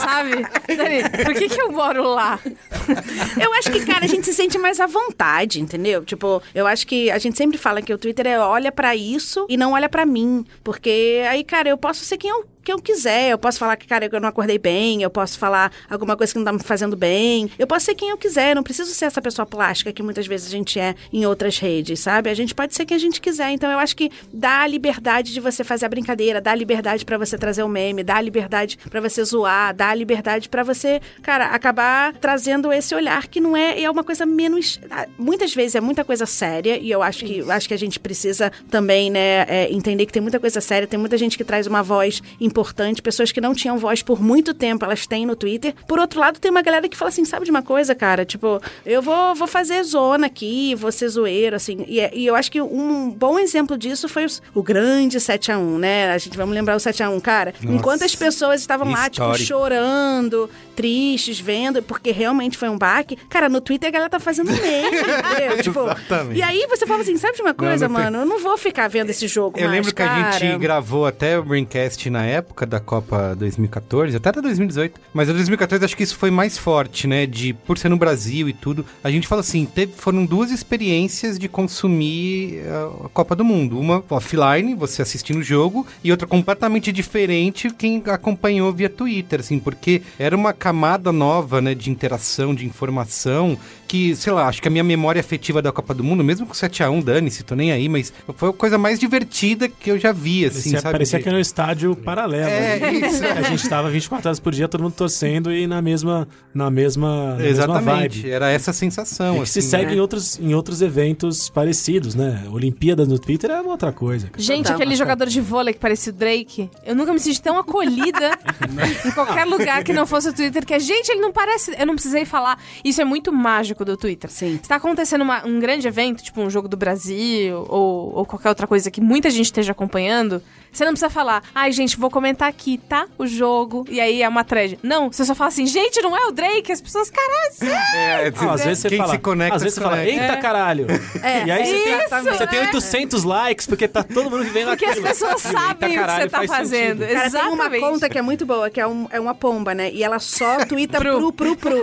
Sabe? Dani, por que, que eu moro lá? Eu acho que, cara, a gente se sente mais à vontade, entendeu? Tipo, eu acho que a gente sempre fala que o Twitter é olha pra isso e não olha pra mim. Porque aí, cara, eu posso ser quem eu, quem eu quiser. Eu posso falar que, cara, eu não acordei bem. Eu posso falar alguma coisa que não tá me fazendo bem. Eu posso ser quem eu quiser. Eu não preciso ser essa pessoa plástica que muitas vezes a gente é em outras redes, sabe? A gente pode ser quem a gente quiser. Então, eu acho que dá a liberdade de você fazer a brincadeira, dá a liberdade pra você trazer o meme, dá a liberdade pra você zoar, dá a liberdade pra você, cara, acabar trazendo esse olhar que não é, é uma coisa menos. ah, Muitas vezes é muita coisa séria, e eu acho que, acho que a gente precisa também, né, é, entender que tem muita coisa séria, tem muita gente que traz uma voz importante, pessoas que não tinham voz por muito tempo, elas têm no Twitter. Por outro lado, tem uma galera que fala assim: sabe de uma coisa, cara? Tipo, eu vou, vou fazer zona aqui, vou ser zoeiro, assim. E, é- e eu acho que um bom exemplo disso foi os- o grande 7x1, né? A gente vamos lembrar o 7x1, cara. Nossa. Enquanto as pessoas estavam lá, tipo, chorando, tristes, vendo, porque realmente foi um baque. Cara, no Twitter a galera tá fazendo meme, entendeu? Tipo, Exatamente. e aí você fala assim, sabe de uma coisa, não tem- mano? Eu não vou ficar vendo esse jogo Eu mais, lembro que a cara. gente gravou até o Braincast na época da Copa 2014, até da 2018. Mas a 2014 acho que isso foi mais forte, né? De por ser no Brasil e tudo. A gente fala assim, teve, foram duas experiências de consumir uh, a Copa do Mundo. Uma offline, você assistindo o jogo, e outra completamente diferente quem acompanhou via Twitter, assim, porque era uma camada nova, né, de interação, de informação, que, sei lá, acho que a minha memória afetiva da Copa do Mundo, mesmo com 7x1, dane-se, tô nem aí, mas foi a coisa mais divertida que eu já vi, assim, Parecia, sabe? parecia que era um estádio paralelo. É, né? isso. A gente tava 24 horas por dia, todo mundo torcendo e na mesma, na mesma, na mesma Exatamente, vibe. era essa sensação. E que se assim, segue né? em, outros, em outros eventos parecidos, né? Olimpíadas no Twitter é uma outra coisa. cara. Gente, Total. aquele jogador de vôlei que parecia o Drake, eu nunca me senti tão acolhida em qualquer lugar que não fosse o Twitter, que a gente, ele não parece. Eu não precisei falar. Isso é muito mágico do Twitter. Sim. Se tá acontecendo uma- um grande evento, tipo um jogo do Brasil, ou, ou qualquer outra coisa que muita gente esteja acompanhando, você não precisa falar, ai, gente, vou comentar aqui, tá? O jogo. E aí é uma thread. Não, você só fala assim, gente, não é o Drake, as pessoas, caralho, sim. É, Ah, às vezes você quem fala, se conecta, às vezes você fala, eita caralho. É, e aí você, tem, isso, você tem é. 800 likes porque tá todo mundo vivendo Porque as aquilo. pessoas eita sabem o que você tá faz fazendo. sentido. Cara, tem uma Exatamente. conta que é muito boa, que é, um- é uma pomba, né? E ela só twitta Pru. pru, pru, pru.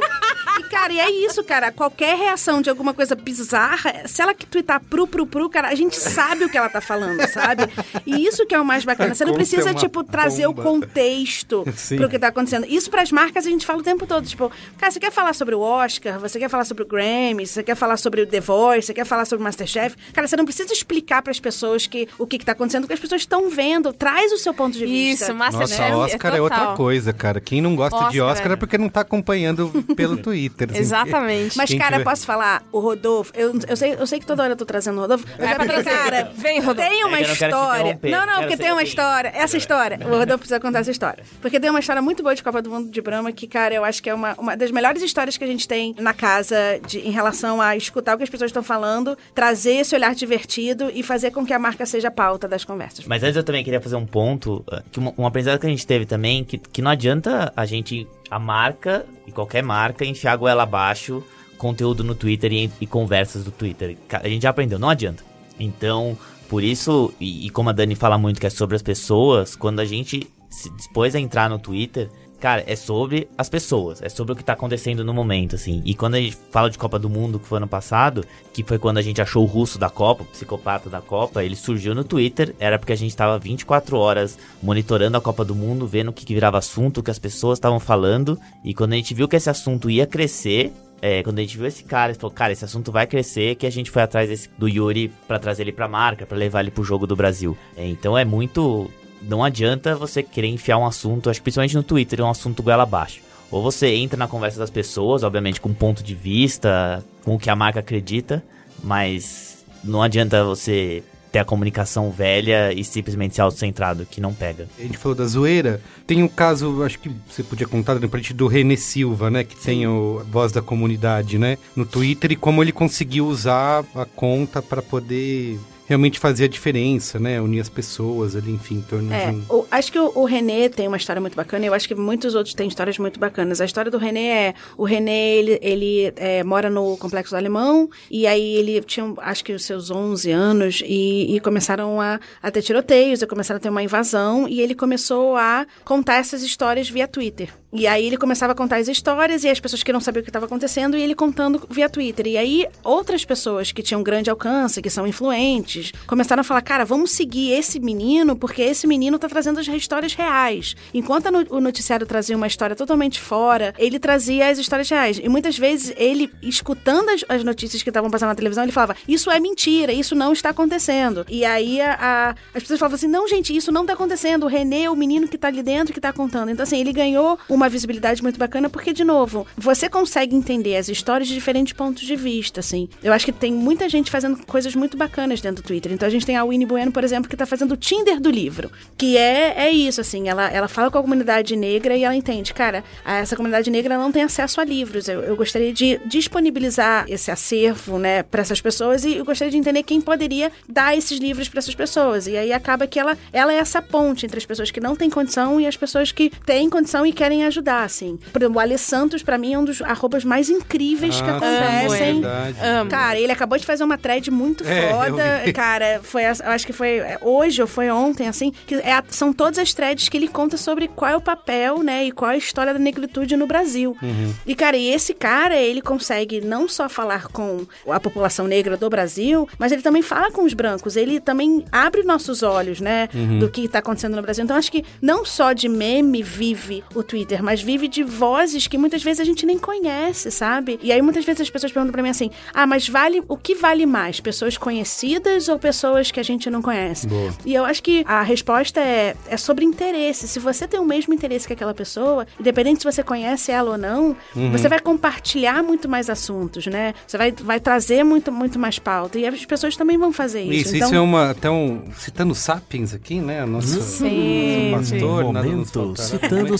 E, cara, e é isso, cara. Qualquer reação de alguma coisa bizarra, se ela que twittar pru, pru, pru, cara, a gente sabe o que ela tá falando, sabe? E isso que é o mais bacana. Você não precisa, tipo, trazer bomba. o contexto Sim. pro que tá acontecendo. Isso pras marcas a gente fala o tempo todo. Tipo, cara, você quer falar sobre o Oscar? Você quer falar sobre o Grammy? Você quer falar sobre o The Voice? Você quer falar sobre o Masterchef? Cara, você não precisa explicar pras pessoas que, o que, que tá acontecendo, porque as pessoas estão vendo. Traz o seu ponto de vista. Isso, Masterchef Nossa, Oscar é, outra total. coisa, cara. Quem não gosta de Oscar Oscar é é- porque não tá acompanhando pelo Twitter. assim. Exatamente. Mas, Quem cara, tiver- posso falar? O Rodolfo, eu, eu, sei, eu sei que toda hora eu tô trazendo o Rodolfo, mas É é cara, Vem, Rodolfo. tem uma É eu história. Não, não, porque ser tem uma história. Essa história, o Rodolfo precisa contar essa história. Porque tem uma história muito boa de Copa do Mundo de Brahma que, cara, eu acho que é uma, uma das melhores histórias que a gente tem na casa de, em relação a escutar o que as pessoas estão falando, trazer esse olhar divertido e fazer com que a marca seja a pauta das conversas. Mas antes eu também queria fazer um ponto, uh, que uma, um aprendizado que a gente teve também, que, que não adianta a gente, a marca, e qualquer marca, enfiar a goela abaixo conteúdo no Twitter e, e conversas do Twitter. A gente já aprendeu, não adianta. Então, por isso, e, e como a Dani fala muito que é sobre as pessoas, quando a gente se dispôs a entrar no Twitter, cara, é sobre as pessoas, é sobre o que tá acontecendo no momento, assim. E quando a gente fala de Copa do Mundo, que foi ano passado, que foi quando a gente achou o russo da Copa, o psicopata da Copa, ele surgiu no Twitter, era porque a gente tava 24 horas monitorando a Copa do Mundo, vendo o que, que virava assunto, o que as pessoas estavam falando, e quando a gente viu que esse assunto ia crescer, é, quando a gente viu esse cara, ele falou, cara, esse assunto vai crescer, que a gente foi atrás desse- do Yuri pra trazer ele pra marca, pra levar ele pro jogo do Brasil. É, então é muito. Não adianta você querer enfiar um assunto, acho que principalmente no Twitter, um assunto goela abaixo. Ou você entra na conversa das pessoas, obviamente com ponto de vista, com o que a marca acredita, mas não adianta você ter a comunicação velha e simplesmente ser autocentrado, que não pega. A gente falou da zoeira. Tem um caso, acho que você podia contar de frente do René Silva, né? Que tem o a voz da comunidade, né? No Twitter e como ele conseguiu usar a conta para poder realmente fazer a diferença, né? Unir as pessoas ali, enfim, em torno É, de um... o- acho que o, o René tem uma história muito bacana eu acho que muitos outros têm histórias muito bacanas. A história do René é, o René, ele, ele é, mora no Complexo do Alemão e aí ele tinha, acho que os seus 11 anos e, e começaram a, a ter tiroteios, e começaram a ter uma invasão e ele começou a contar essas histórias via Twitter. E aí ele começava a contar as histórias e as pessoas que não sabiam o que estava acontecendo e ele contando via Twitter. E aí outras pessoas que tinham grande alcance, que são influentes, começaram a falar, cara, vamos seguir esse menino porque esse menino tá trazendo as histórias reais. Enquanto o noticiário trazia uma história totalmente fora, ele trazia as histórias reais. E muitas vezes ele, escutando as, as notícias que estavam passando na televisão, ele falava, isso é mentira, isso não está acontecendo. E aí a- as pessoas falavam assim, não, gente, isso não tá acontecendo. O René o menino que tá ali dentro que tá contando. Então, assim, ele ganhou uma visibilidade muito bacana porque, de novo, você consegue entender as histórias de diferentes pontos de vista, assim. Eu acho que tem muita gente fazendo coisas muito bacanas dentro do Twitter. Então, a gente tem a Winnie Bueno, por exemplo, que tá fazendo o Tinder do livro. Que é, é isso, assim, ela, ela fala com a comunidade negra e ela entende, cara, essa comunidade negra não tem acesso a livros. Eu, eu gostaria de disponibilizar esse acervo, né, para essas pessoas e eu gostaria de entender quem poderia dar esses livros para essas pessoas. E aí acaba que ela, ela é essa ponte entre as pessoas que não têm condição e as pessoas que têm condição e querem ajudar, assim. Por exemplo, o Ale Santos, pra mim, é um dos arrobas mais incríveis que Ah, sim, acontecem. verdade. Amo. Cara, ele acabou de fazer uma thread muito É, foda. Cara, foi, eu acho que foi é, hoje ou foi ontem, assim, que é são todas as threads que ele conta sobre qual é o papel, né, e qual é a história da negritude no Brasil. Uhum. E, cara, e esse cara, ele consegue não só falar com a população negra do Brasil, mas ele também fala com os brancos. Ele também abre nossos olhos, né, Uhum. do que tá acontecendo no Brasil. Então, acho que não só de meme vive o Twitter, mas vive de vozes que muitas vezes a gente nem conhece, sabe? E aí, muitas vezes as pessoas perguntam pra mim assim: ah, mas vale o que vale mais? Pessoas conhecidas ou pessoas que a gente não conhece? Boa. E eu acho que a resposta é, é sobre interesse. Se você tem o mesmo interesse que aquela pessoa, independente se você conhece ela ou não, Uhum. você vai compartilhar muito mais assuntos, né? Você vai, vai trazer muito, muito mais pauta. E as pessoas também vão fazer isso. Isso, então, isso é uma. Até um. Citando Sapiens aqui, né? Nossa. Sim, nosso pastor, nada nos Momento, faltará. citando Momento.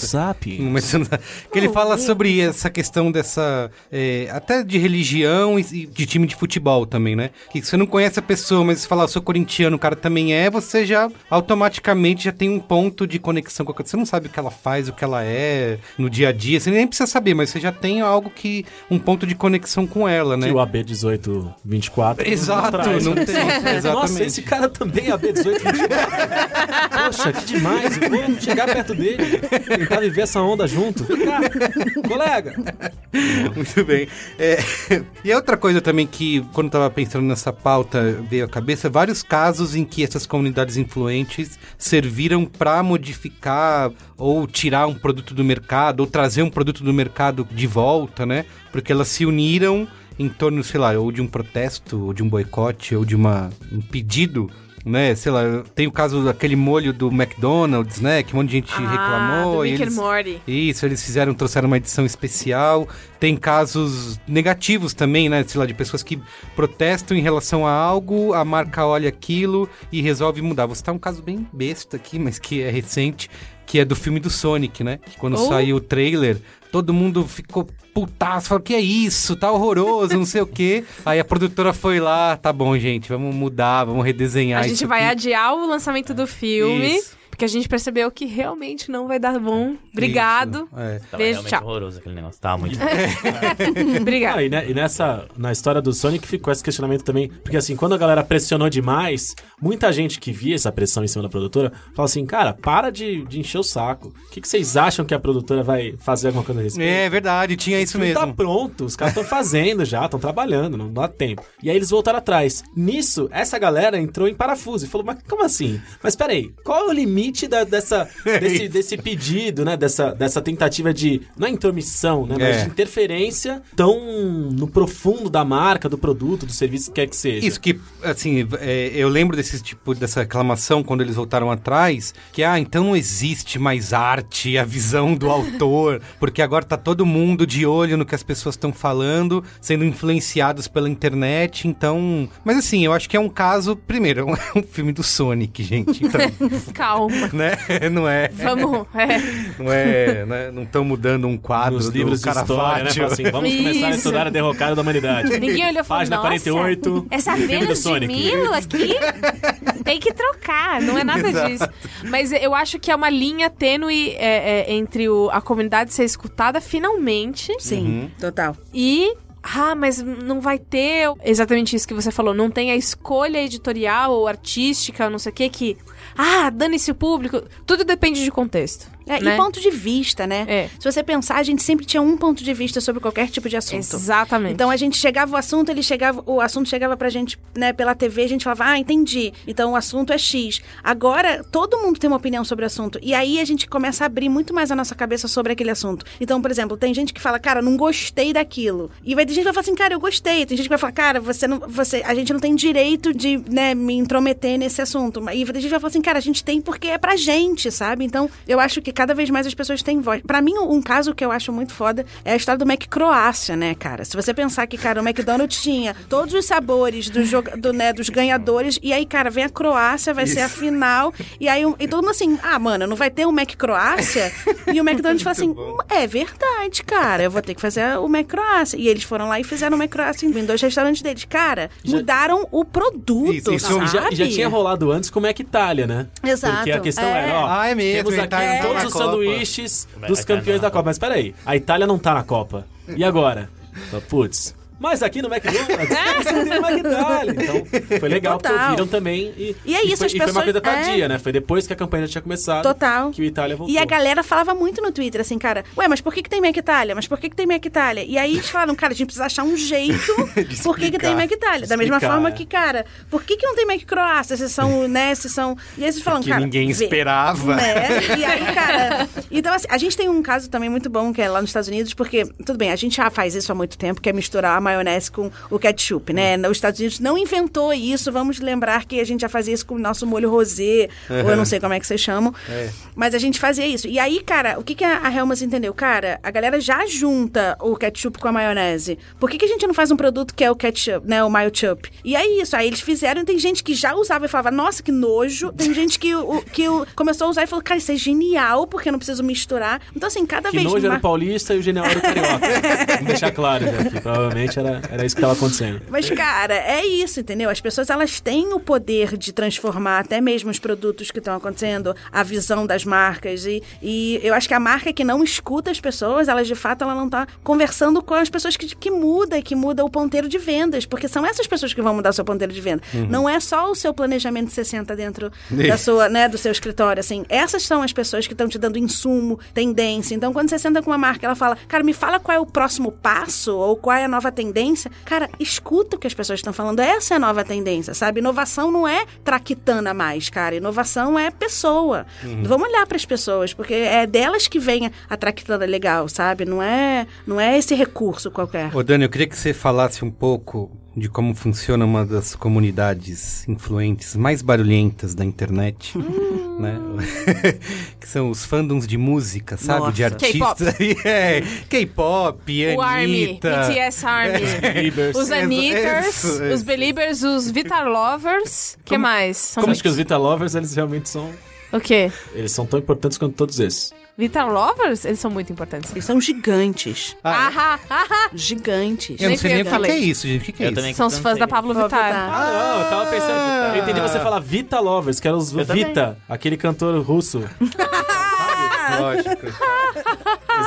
Não- que ele fala sobre essa questão dessa. é, até de religião e de time de futebol também, né? Que você não conhece a pessoa, mas você fala, eu sou corintiano, o cara também é, você já automaticamente já tem um ponto de conexão com a Você não sabe o que ela faz, o que ela é no dia a dia, você nem precisa saber, mas você já tem algo que. um ponto de conexão com ela, né? Que o AB1824. Exato, traz, não né? tem. Exatamente. Nossa, esse cara também é AB1824. Poxa, que demais. Eu vou chegar perto dele. Tentar viver essa onda onda junto. Vem cá, colega. Muito bem. É, e a outra coisa também que, quando eu tava pensando nessa pauta, veio à cabeça, vários casos em que essas comunidades influentes serviram para modificar ou tirar um produto do mercado, ou trazer um produto do mercado de volta, né? Porque elas se uniram em torno, sei lá, ou de um protesto, ou de um boicote, ou de uma, um pedido né? Sei lá, tem o caso daquele molho do McDonald's, né? Que um monte de gente Ah, reclamou. do e Rick eles, Morty. Isso, eles fizeram, trouxeram uma edição especial. Tem casos negativos também, né? Sei lá, de pessoas que protestam em relação a algo, a marca olha aquilo e resolve mudar. Você tá um caso bem besta aqui, mas que é recente, que é do filme do Sonic, né? Que quando Oh. saiu o trailer, todo mundo ficou putaço, falou, que é isso? Tá horroroso, não sei o quê. Aí a produtora foi lá, tá bom, gente, vamos mudar, vamos redesenhar A gente vai aqui. adiar o lançamento do filme, Isso. Porque a gente percebeu que realmente não vai dar bom. Obrigado. Isso, é. Tava Beijo, realmente tchau. horroroso aquele negócio. Tava muito. Obrigado. Ah, e, ne- e nessa, na história do Sonic ficou esse questionamento também, porque assim, quando a galera pressionou demais, muita gente que via essa pressão em cima da produtora, fala assim, cara, para de, de encher o saco. O que, que vocês acham que a produtora vai fazer alguma coisa a respeito? É verdade, tinha isso filme mesmo. Tá pronto, os caras estão fazendo já, estão trabalhando, não dá tempo. E aí eles voltaram atrás. Nisso, essa galera entrou em parafuso e falou: Mas como assim? Mas peraí, qual é o limite da- dessa, desse, desse pedido, né? Dessa, dessa tentativa de. Não é intromissão, né? Mas É. de interferência tão no profundo da marca, do produto, do serviço que quer que seja. Isso que, assim, é, eu lembro desse tipo, dessa reclamação quando eles voltaram atrás, que, ah, então não existe mais arte, a visão do autor, porque agora tá todo mundo de olho no que as pessoas estão falando, sendo influenciados pela internet, então... Mas assim, eu acho que é um caso, primeiro, é um, é um filme do Sonic, gente, então, Calma. né, não é... Vamos. É. Não é, né, não estão mudando um quadro Nos do livros de história, né? Assim, vamos começar a Isso. estudar a derrocada da humanidade. Ninguém olhou e falou, Página nossa, 48, essa Vênus de Sonic." Milo aqui tem que trocar, não é nada Exato. disso. Mas eu acho que é uma linha tênue é, é, entre o- a comunidade ser escutada finalmente Sim, total. e... Ah, mas não vai ter exatamente isso que você falou. Não tem a escolha editorial ou artística, não sei o que, que... Ah, dane-se o público. Tudo depende de contexto. É, né? E ponto de vista, né? É. Se você pensar, a gente sempre tinha um ponto de vista sobre qualquer tipo de assunto. Exatamente. Então a gente chegava o assunto, ele chegava, o assunto chegava pra gente, né, pela TV, a gente falava: "Ah, entendi". Então o assunto é X. Agora todo mundo tem uma opinião sobre o assunto. E aí a gente começa a abrir muito mais a nossa cabeça sobre aquele assunto. Então, por exemplo, tem gente que fala: "Cara, não gostei daquilo". E vai ter gente que vai falar assim: "Cara, eu gostei". Tem gente que vai falar: "Cara, você não, você, a gente não tem direito de, né, me intrometer nesse assunto". E vai ter gente que vai falar assim: "Cara, a gente tem porque é pra gente", sabe? Então, eu acho que cada vez mais as pessoas têm voz. Pra mim, um caso que eu acho muito foda é a história do Mac Croácia, né, cara? Se você pensar que, cara, o McDonald's tinha todos os sabores do joga- do, né, dos ganhadores, e aí, cara, vem a Croácia, vai ser a final, e aí e todo mundo assim, ah, mano, não vai ter um Mac Croácia? e o McDonald's fala assim, "Hum, é verdade, cara, eu vou ter que fazer o Mac Croácia. E eles foram lá e fizeram o Mac Croácia em dois restaurantes deles. Cara, Já- mudaram o produto, Isso, isso. sabe? E já, já tinha rolado antes com o Mac Itália, né? Exato. Porque a questão É. era, ó, Ah, é mesmo, temos aqui tá todos os Copa. sanduíches dos a campeões da tá Copa. Mas peraí, a Itália não tá na Copa. E agora? Putz... Mas aqui no McDonald's, você tem Mac Itália. Então, foi legal porque Total. ouviram também. E, E é isso, foi, as e foi uma coisa tardia, é. né? Foi depois que a campanha tinha começado Total. que o Itália voltou. E a galera falava muito no Twitter, assim, cara, ué, mas por que, que tem Mac Itália? Mas por que, que tem Mac Itália? E aí eles falaram, cara, a gente precisa achar um jeito por que, que tem explicar. Mac Itália. Da mesma Explicar, forma é. que, cara, por que, que não tem Mac Croácia? Se são, né, se são... E aí eles falam, Que cara... ninguém vê, esperava. Né? E aí, cara... Então, assim, a gente tem um caso também muito bom, que é lá nos Estados Unidos, porque, tudo bem, a gente já faz isso há muito tempo, que é misturar a maionese com o ketchup, né? Os Estados Unidos não inventou isso, vamos lembrar que a gente já fazia isso com o nosso molho rosé, ou eu não sei como é que vocês chamam, mas a gente fazia isso. E aí, cara, o que, que a Helmas entendeu? Cara, a galera já junta o ketchup com a maionese. Por que, que a gente não faz um produto que é o ketchup, né? O mayochup? E é isso. Aí eles fizeram tem gente que já usava e falava, nossa, que nojo. Tem gente que, o, que o, começou a usar e falou, cara, isso é genial, porque eu não preciso misturar. Então, assim, cada Que vez nojo era mais. o paulista e o genial era o carioca. Vamos deixar claro já aqui. Provavelmente provavelmente era, era isso que tava acontecendo. Mas, cara, é isso, entendeu? As pessoas, elas têm o poder de transformar até mesmo os produtos que estão acontecendo, a visão das marcas. E, e eu acho que a marca que não escuta as pessoas, elas, de fato, ela não tá conversando com as pessoas que, que muda e que muda o ponteiro de vendas. Porque são essas pessoas que vão mudar o seu ponteiro de venda. Não é só o seu planejamento de 60 dentro da sua, né, do seu escritório, assim. Essas são as pessoas que estão te dando insumo, tendência. Então, quando você senta com uma marca, ela fala, cara, me fala qual é o próximo passo ou qual é a nova tendência. Cara, escuta o que as pessoas estão falando. Essa é a nova tendência, sabe? Inovação não é traquitana mais, cara. Inovação é pessoa. Vamos olhar para as pessoas, porque é delas que vem a traquitana legal, sabe? Não é, não é esse recurso qualquer. Ô Dani, eu queria que você falasse um pouco de como funciona uma das comunidades influentes mais barulhentas da internet, né? que são os fandoms de música, sabe? De Nossa. artistas. É, K-pop, O Army. BTS Army. Beliebers. Os Anitters, os. Beliebers, os Vitar Lovers. O que mais? Como acho que os. Vita Lovers, eles realmente são. O quê? Eles são tão importantes quanto todos esses. Vitar Lovers? Eles são muito importantes. Eles são gigantes. Ah, Ahá, ahá. Gigantes. eu não sei nem o que, é isso, gente. O que, que é Eu isso? também São os fãs da Pablo Vittar. Ah, não, eu tava pensando. Eu entendi você falar Vita Lovers, que eram os Eu também. Vita, aquele cantor russo. Lógico.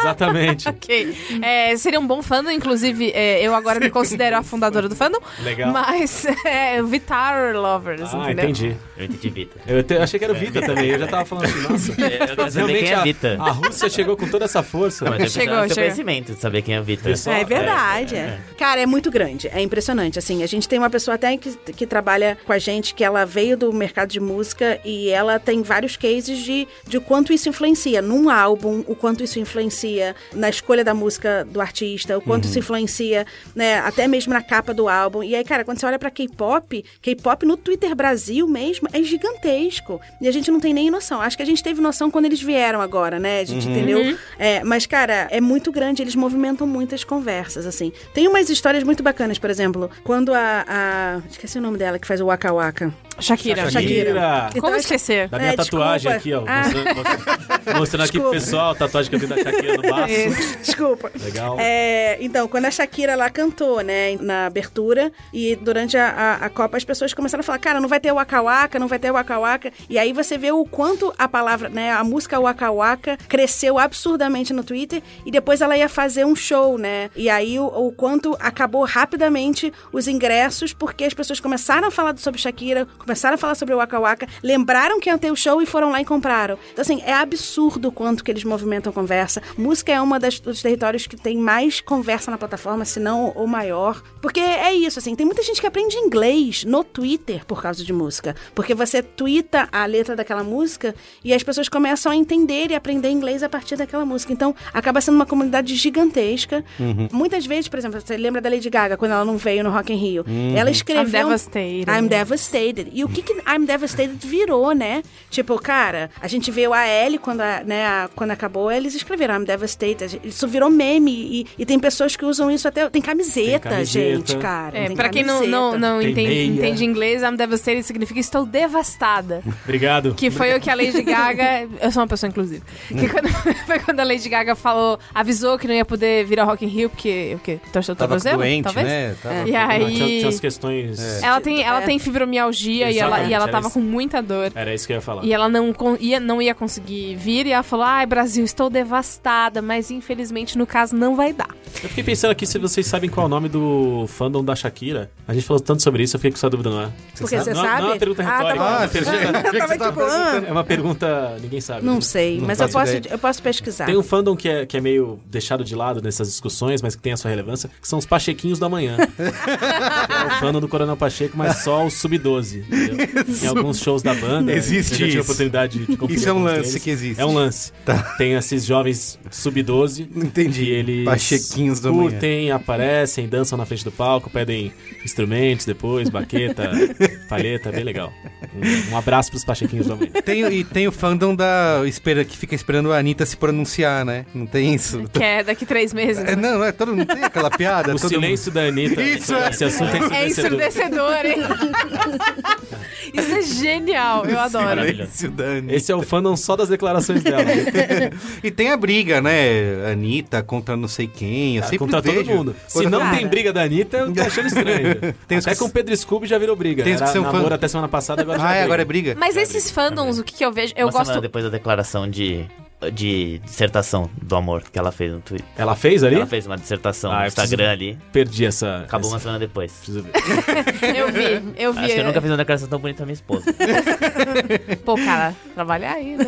Exatamente. Ok. É, seria um bom fandom, inclusive, é, eu agora me considero a fundadora do fandom. Legal. Mas é Vitar Lovers, Ah, entendeu? entendi. Eu entendi Vita. Eu te- achei que era o Vita também. Eu já tava falando assim, nossa. Eu quero saber quem é a, Vita. a Rússia chegou com toda essa força. Mas eu Chegou, chegou, conhecimento de saber quem é Vita. Pessoal, É verdade, é, Cara, é muito grande, é impressionante. Assim, a gente tem uma pessoa até que, que trabalha com a gente, que ela veio do mercado de música e ela tem vários cases de, de o quanto isso influencia num álbum, o quanto isso influencia na escolha da música do artista, o quanto isso influencia, né, até mesmo na capa do álbum. E aí, cara, quando você olha pra K-pop, K-pop no Twitter Brasil mesmo é gigantesco. E a gente não tem nem noção. Acho que a gente teve noção quando eles vieram agora, né? A gente entendeu. É, mas, cara, é muito grande, eles movimentam muitas conversas, assim. Tem umas histórias muito bacanas, por exemplo, quando a. a esqueci o nome dela, que faz o Waka Waka. Shakira. Shakira. Então, Como esquecer? Da minha É, tatuagem desculpa. aqui, ó. Ah. Mostrando, mostrando- aqui pro pessoal a tatuagem que eu tenho da Shakira no baço. Desculpa. Legal. É, então, quando a Shakira lá cantou, né, na abertura, e durante a, a, a Copa as pessoas começaram a falar, cara, não vai ter o Waka Waka, não vai ter o Waka Waka. E aí você vê o quanto a palavra, né, a música Waka Waka cresceu absurdamente no Twitter, e depois ela ia fazer um show, né, e aí o, o quanto acabou rapidamente os ingressos, porque as pessoas começaram a falar sobre Shakira, começaram a falar sobre o Waka Waka, lembraram que ia ter o show e foram lá e compraram. Então, assim, é absurdo o quanto que eles movimentam conversa. Música é uma das, dos territórios que tem mais conversa na plataforma, se não o maior. Porque é isso, assim, tem muita gente que aprende inglês no Twitter por causa de música. Porque você twitta a letra daquela música e as pessoas começam a entender e aprender inglês a partir daquela música. Então, acaba sendo uma comunidade gigantesca. Muitas vezes, por exemplo, você lembra da Lady Gaga, quando ela não veio no Rock in Rio? Ela escreveu... I'm devastated. I'm devastated. E o que, que I'm devastated virou, né? Tipo, cara, a gente viu a Ellie quando, a, né, a- quando acabou, eles escreveram I'm devastated. Isso virou meme e, e tem pessoas que usam isso até. Tem camiseta, Tem camiseta. gente, cara. É, pra quem não, não, não entende, entende inglês, I'm devastated significa estou devastada. Obrigado. Que foi o que a Lady Gaga. Eu sou uma pessoa, inclusive. Que quando, foi quando a Lady Gaga falou, avisou que não ia poder vir ao Rock in Rio, porque o quê? Torceu o Tava tornozelo? doente, talvez? né? Tava- E aí. Tinha, tinha as questões. Ela tem, ela É. tem fibromialgia e ela, Exatamente, e ela tava isso. com muita dor. Era isso que eu ia falar. E ela não, ia, não ia conseguir vir e ela falou: Ai, Brasil, estou devastada, mas infelizmente no caso não vai dar. Eu fiquei pensando aqui se vocês sabem qual é o nome do fandom da Shakira. A gente falou tanto sobre isso, eu fiquei com essa dúvida, não é? Porque você não, sabe? Não é uma pergunta Ah, tá retórica. é, Ah, pergunta, Eu tava você tipo, ah, é uma pergunta. Ninguém sabe. Não né? sei, Não mas eu posso, ideia. eu posso pesquisar. Tem um fandom que é, que é meio deixado de lado nessas discussões, mas que tem a sua relevância, que são os Pachequinhos da manhã. é o fandom do Coronel Pacheco, mas só o Sub-12. entendeu? Em alguns shows da banda. Existe eu já tive a isso. oportunidade de conferir Isso é um lance deles. que existe. É um lance. Tem esses jovens Sub-12. Entendi. E eles Pachequinhos da manhã. curtem, aparecem, dançam na frente do palco, pedem instrumentos depois, baqueta, palheta, bem legal. Um, um abraço pros Pachequinhos da manhã. Tem, e tem o fandom da espera, que fica esperando a Anitta se pronunciar, né? Não tem isso? Que é daqui três meses. É, não, é, todo, não tem aquela piada? O todo silêncio da Anitta, Isso, esse assunto é É ensurdecedor. ensurdecedor, hein? Isso é genial, eu adoro. Silêncio, Dani. Esse é o fandom só das declarações dela. E tem a briga, né? Anitta contra não sei quem. Eu sempre Contra vejo. todo mundo. Se não todo tem mundo. briga da Anitta, eu tô achando estranho. Tem até que- com o Pedro Scooby já virou briga. Tem que Era são namoro fã- até semana passada, agora já Ah, é, agora é briga? Mas esses fandoms, o que, que eu vejo? Eu Uma gosto. depois da declaração de, de dissertação do amor que ela fez no Twitter. Ela fez ali? Ela fez uma dissertação Ah, no Instagram ali. Perdi essa... Acabou essa... uma semana depois. Preciso ver. Eu vi, eu vi. Acho que eu nunca fiz uma declaração tão bonita pra minha esposa. Pô, cara, trabalhar aí, né?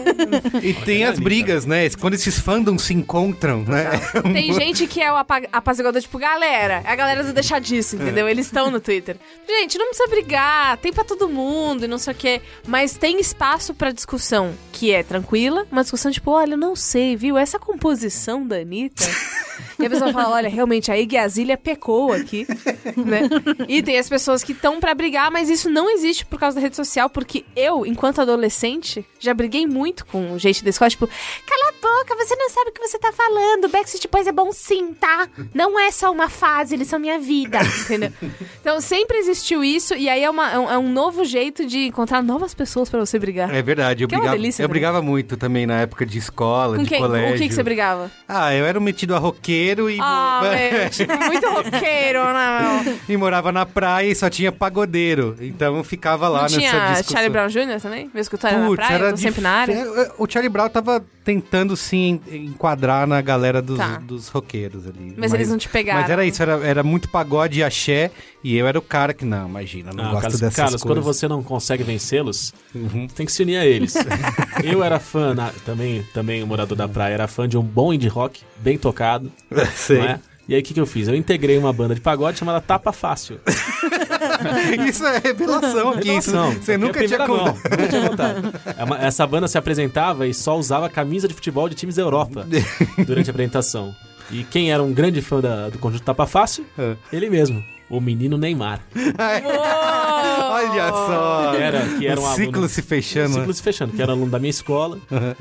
E tem as brigas, né? Quando esses fandoms se encontram, né? Tem gente que é o apa- apaziguador, tipo, galera, é a galera do deixar disso, entendeu? Eles estão no Twitter. Gente, não precisa brigar, tem pra todo mundo e não sei o quê. Mas tem espaço pra discussão que é tranquila, uma discussão tipo, olha, eu não sei, viu? Essa composição da Anitta. E a pessoa fala, olha, realmente, a Iggy Azalea pecou aqui, né? E tem as pessoas que estão pra brigar, mas isso não existe por causa da rede social, porque eu, enquanto adolescente, já briguei muito com gente da escola, tipo, cala a boca, você não sabe o que você tá falando, Backstreet Boys é bom sim, tá? Não é só uma fase, eles são minha vida, entendeu? Então sempre existiu isso, e aí é, uma- é um, é novo jeito de encontrar novas pessoas pra você brigar. É verdade, eu é brigava, delícia, eu brigava muito também na época de escola, com de quem? colégio. Com quem que você brigava? Ah, eu era um metido a roqueiro e, Ah, tipo, muito roqueiro, né, meu? e morava na praia e só tinha pagodeiro. Então eu ficava lá Não nessa tinha discussão. Charlie Brown Jr. também? Meu escutar na Putz, praia, era tô sempre dif- na área. é, O Charlie Brown tava tentando se en- enquadrar na galera dos, Tá. dos roqueiros ali. Mas eles não te pegaram. Mas era isso, era, era muito pagode e axé, e eu era o cara que, não, imagina, não Não, gosto Carlos, dessas Carlos, quando coisas. você não consegue vencê-los, Uhum. tem que se unir a eles. eu era fã, na- também, também o morador da praia, era fã de um bom indie rock, bem tocado, Sei. não é? E aí o que, que eu fiz? Eu integrei uma banda de pagode chamada Tapa Fácil. Isso é revelação aqui, isso você é nunca tinha contado. nunca tinha contado. É Essa banda se apresentava e só usava camisa de futebol de times da Europa durante a apresentação. E quem era um grande fã da- do conjunto Tapa Fácil? É. Ele mesmo, o menino Neymar. Olha só. Que era, que era um o ciclo aluno- se O fechando. ciclo se fechando, que era aluno da minha escola.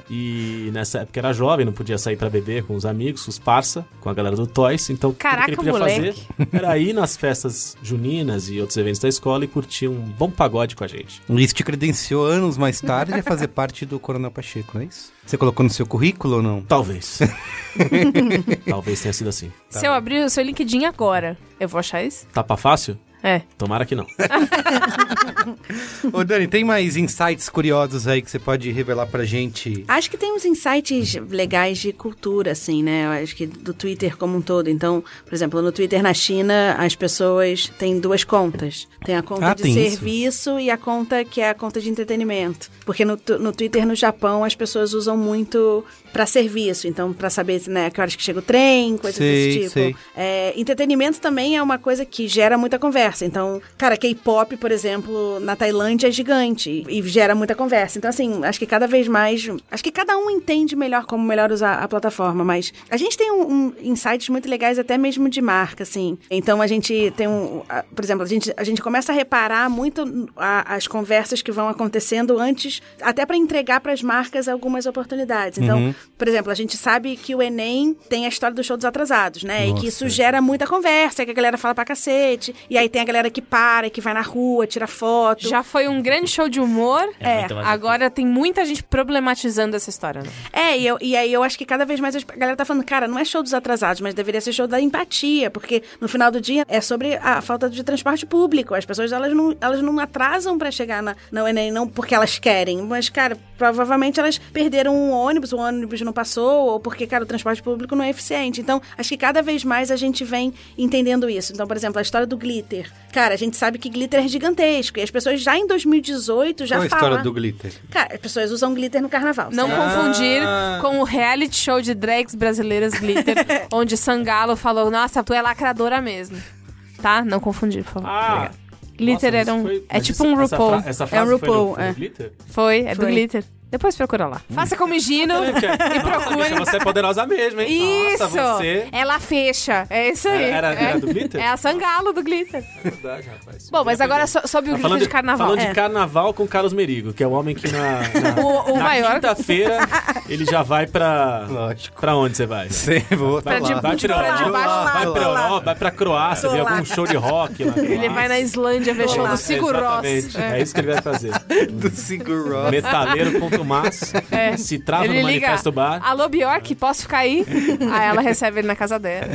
E nessa época era jovem, não podia sair pra beber com os amigos, com os parça, com a galera do Toys. Então, Caraca, tudo que ele podia moleque. fazer era ir nas festas juninas e outros eventos da escola e curtir um bom pagode com a gente. Isso te credenciou anos mais tarde a fazer parte do Coronel Pacheco, não é isso? Você colocou no seu currículo ou não? Talvez. Talvez tenha sido assim. Se eu abrir o seu LinkedIn agora, eu vou achar isso? Tapa fácil? É. Tomara que não. Ô Dani, tem mais insights curiosos aí que você pode revelar pra gente? Acho que tem uns insights legais de cultura, assim, né? Eu acho que do Twitter como um todo. Então, por exemplo, no Twitter na China, as pessoas têm duas contas. Tem a conta Ah, de tem isso? serviço e a conta que é a conta de entretenimento. Porque no, no Twitter no Japão, as pessoas usam muito pra serviço. Então, pra saber, né, que horas que chega o trem, coisas Sei, desse tipo. É, entretenimento também é uma coisa que gera muita conversa. Então, cara, K-pop, por exemplo, na Tailândia é gigante e gera muita conversa. Então, assim, acho que cada vez mais. Acho que cada um entende melhor como melhor usar a plataforma, mas a gente tem um, um insights muito legais, até mesmo de marca, assim. Então, a gente tem um. a- Por exemplo, a gente, a gente começa a reparar muito a- as conversas que vão acontecendo antes, até para entregar para as marcas algumas oportunidades. Então, por exemplo, a gente sabe que o Enem tem a história do show dos atrasados, né? E que isso gera muita conversa, que a galera fala pra cacete. E aí tem a galera que para, que vai na rua, tira foto. Já foi um grande show de humor. É mais Agora tem muita gente problematizando essa história, né? É, e, eu- e aí eu acho que cada vez mais a galera tá falando, cara, não é show dos atrasados, mas deveria ser show da empatia, porque no final do dia é sobre a falta de transporte público. As pessoas, elas não, elas não atrasam pra chegar na, na UNM, não porque elas querem, mas, cara, provavelmente elas perderam um ônibus, o ônibus não passou, ou porque, cara, o transporte público não é eficiente. Então, acho que cada vez mais a gente vem entendendo isso. Então, por exemplo, a história do glitter. Cara, a gente sabe que glitter é gigantesco, e as pessoas já em 2018 já Qual a falam... história do glitter? Cara, as pessoas usam glitter no carnaval. Não certo? confundir Ah. com o reality show de drags brasileiras Glitter, onde Sangalo falou, nossa, tu é lacradora mesmo. Tá? Não confundir, por favor. Ah. Glitter Nossa, era um... foi- é mas tipo essa- um essa RuPaul. fra- Essa É um frase foi no- RuPaul, foi no é. Glitter? Foi, é do Foi. Glitter. Depois procura lá. Faça como Gino e Nossa, procure. bicha, você é poderosa mesmo, hein? Isso! Nossa, você... Ela fecha. É isso aí. Era- era é, do glitter? É a sangalo do glitter. Verdade, rapaz. Bom, mas agora so- sobre o Tá glitter falando de carnaval. Falando É. de carnaval com Carlos Merigo, que é o homem que na, na, O- o na maior- quinta-feira ele já vai pra... Lógico. Pra onde você vai? Sim, vou Pra de- Vai pra, Europa, debaixo- vai pra Lá. Europa, vai pra Croácia, ver lá. algum show de rock lá. Ele vai na Islândia ver show do Sigur Rós. Exatamente, É. é isso que ele vai fazer. do Sigur Rós. Metaleiro.mas, É. se trava Ele no liga, Manifesto Bar. Alô, Bjork, posso ficar aí? aí ela recebe ele na casa dela.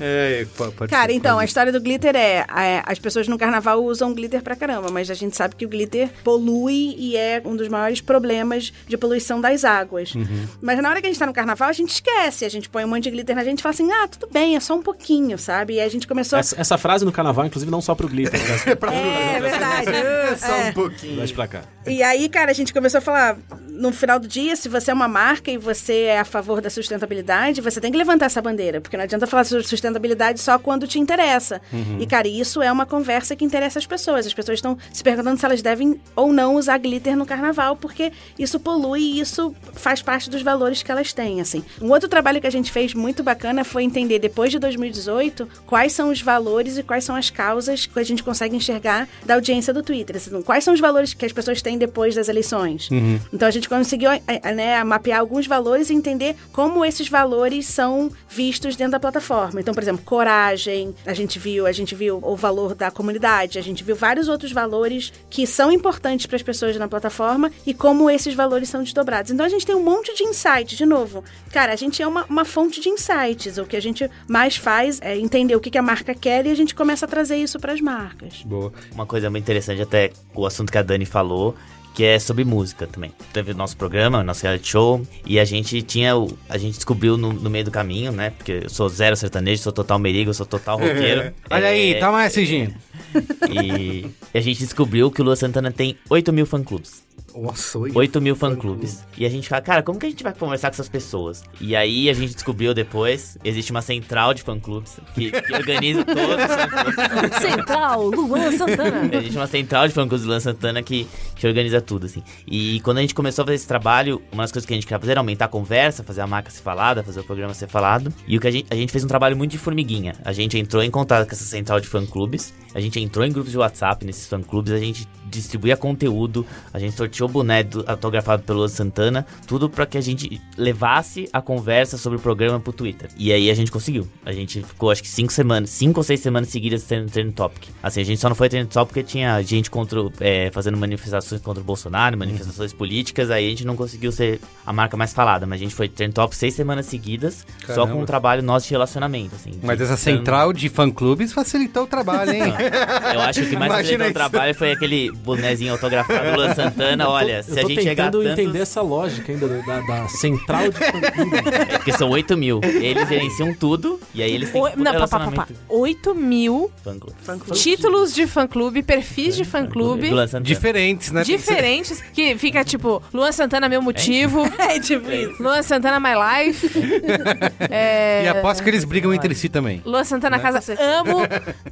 É, Cara, ser, então, a história do glitter é, é, As pessoas no carnaval usam glitter pra caramba, mas a gente sabe que o glitter polui e é um dos maiores problemas de poluição das águas. Mas na hora que a gente tá no carnaval, a gente esquece. A gente põe um monte de glitter na gente e fala assim: ah, tudo bem, é só um pouquinho, sabe? E a gente começou. Essa, essa frase no carnaval, inclusive, não só pro glitter. né? É verdade. Só É. um pouquinho. Vai pra cá. E aí, cara, a gente começou a falar, no final do dia, se você é uma marca e você é a favor da sustentabilidade, você tem que levantar essa bandeira, porque não adianta falar sobre sustentabilidade só quando te interessa. E, cara, isso é uma conversa que interessa as pessoas. As pessoas estão se perguntando se elas devem ou não usar glitter no carnaval, porque isso polui e isso faz parte dos valores que elas têm, assim. Um outro trabalho que a gente fez muito bacana foi entender, depois de 2018, quais são os valores e quais são as causas que a gente consegue enxergar da audiência do Twitter. Assim, quais são os valores que as pessoas têm depois das eleições. Então a gente conseguiu eh, eh, né, mapear alguns valores e entender como esses valores são vistos dentro da plataforma. Então, por exemplo, coragem, a gente viu, a gente viu o valor da comunidade, a gente viu vários outros valores que são importantes para as pessoas na plataforma e como esses valores são desdobrados. Então a gente tem um monte de insights, de novo. Cara, a gente é uma, uma fonte de insights. O que a gente mais faz é entender o que, que a marca quer e a gente começa a trazer isso para as marcas. Boa. Uma coisa muito interessante, até o assunto que a Dani falou, que é sobre música também. Teve o nosso programa, o nosso reality show, e a gente tinha. o- A gente descobriu no, no meio do caminho, né? Porque eu sou zero sertanejo, sou total merigo, sou total roqueiro. Olha aí, É, toma essa, Gino. E a gente descobriu que o Lua Santana tem 8 mil fã-clubes. Nossa, oi. 8 mil fã-clubes. E a gente fala, cara, como que a gente vai conversar com essas pessoas? E aí a gente descobriu depois, existe uma central de fã-clubes que, que organiza todos os. Central, Luan Santana. Existe uma central de fã-clubes do Luan Santana que, que organiza tudo, assim. E quando a gente começou a fazer esse trabalho, uma das coisas que a gente queria fazer era aumentar a conversa, fazer a marca ser falada, fazer o programa ser falado. E o que a gente, a gente fez um trabalho muito de formiguinha. A gente entrou em contato com essa central de fã-clubes, a gente entrou em grupos de WhatsApp nesses fã-clubes, a gente distribuía conteúdo, a gente sorteou boné do- autografado pelo Luan Santana, tudo pra que a gente levasse a conversa sobre o programa pro Twitter. E aí a gente conseguiu. A gente ficou acho que cinco semanas, cinco ou seis semanas seguidas sendo trend topic. Assim, a gente só não foi trend topic porque tinha gente contra, o- é, fazendo manifestações contra o Bolsonaro, manifestações políticas, aí a gente não conseguiu ser a marca mais falada, mas a gente foi trend topic seis semanas seguidas, só Caramba. com um trabalho nosso de relacionamento, assim. de- Mas essa dando- central de fã-clubes facilitou o trabalho, hein? Eu acho que o que mais Imagina facilitou o isso. trabalho foi aquele bonezinho autografado do Luan Santana. Olha, se eu a tô gente chegar a tentando tantos... entender essa lógica ainda da, da central de fã-clube. É porque são 8 mil. Eles gerenciam tudo e aí eles têm tipo, não, pá, pá, pá, pá. relacionamento. 8 mil títulos de fã-clube, perfis de fã-clube. Do Luan Santana. Diferentes, né? Diferentes, que fica tipo, Luan Santana, meu motivo. É tipo isso. Luan Santana, my life. É, E aposto que eles brigam entre si também. Luan Santana, casa. Amo,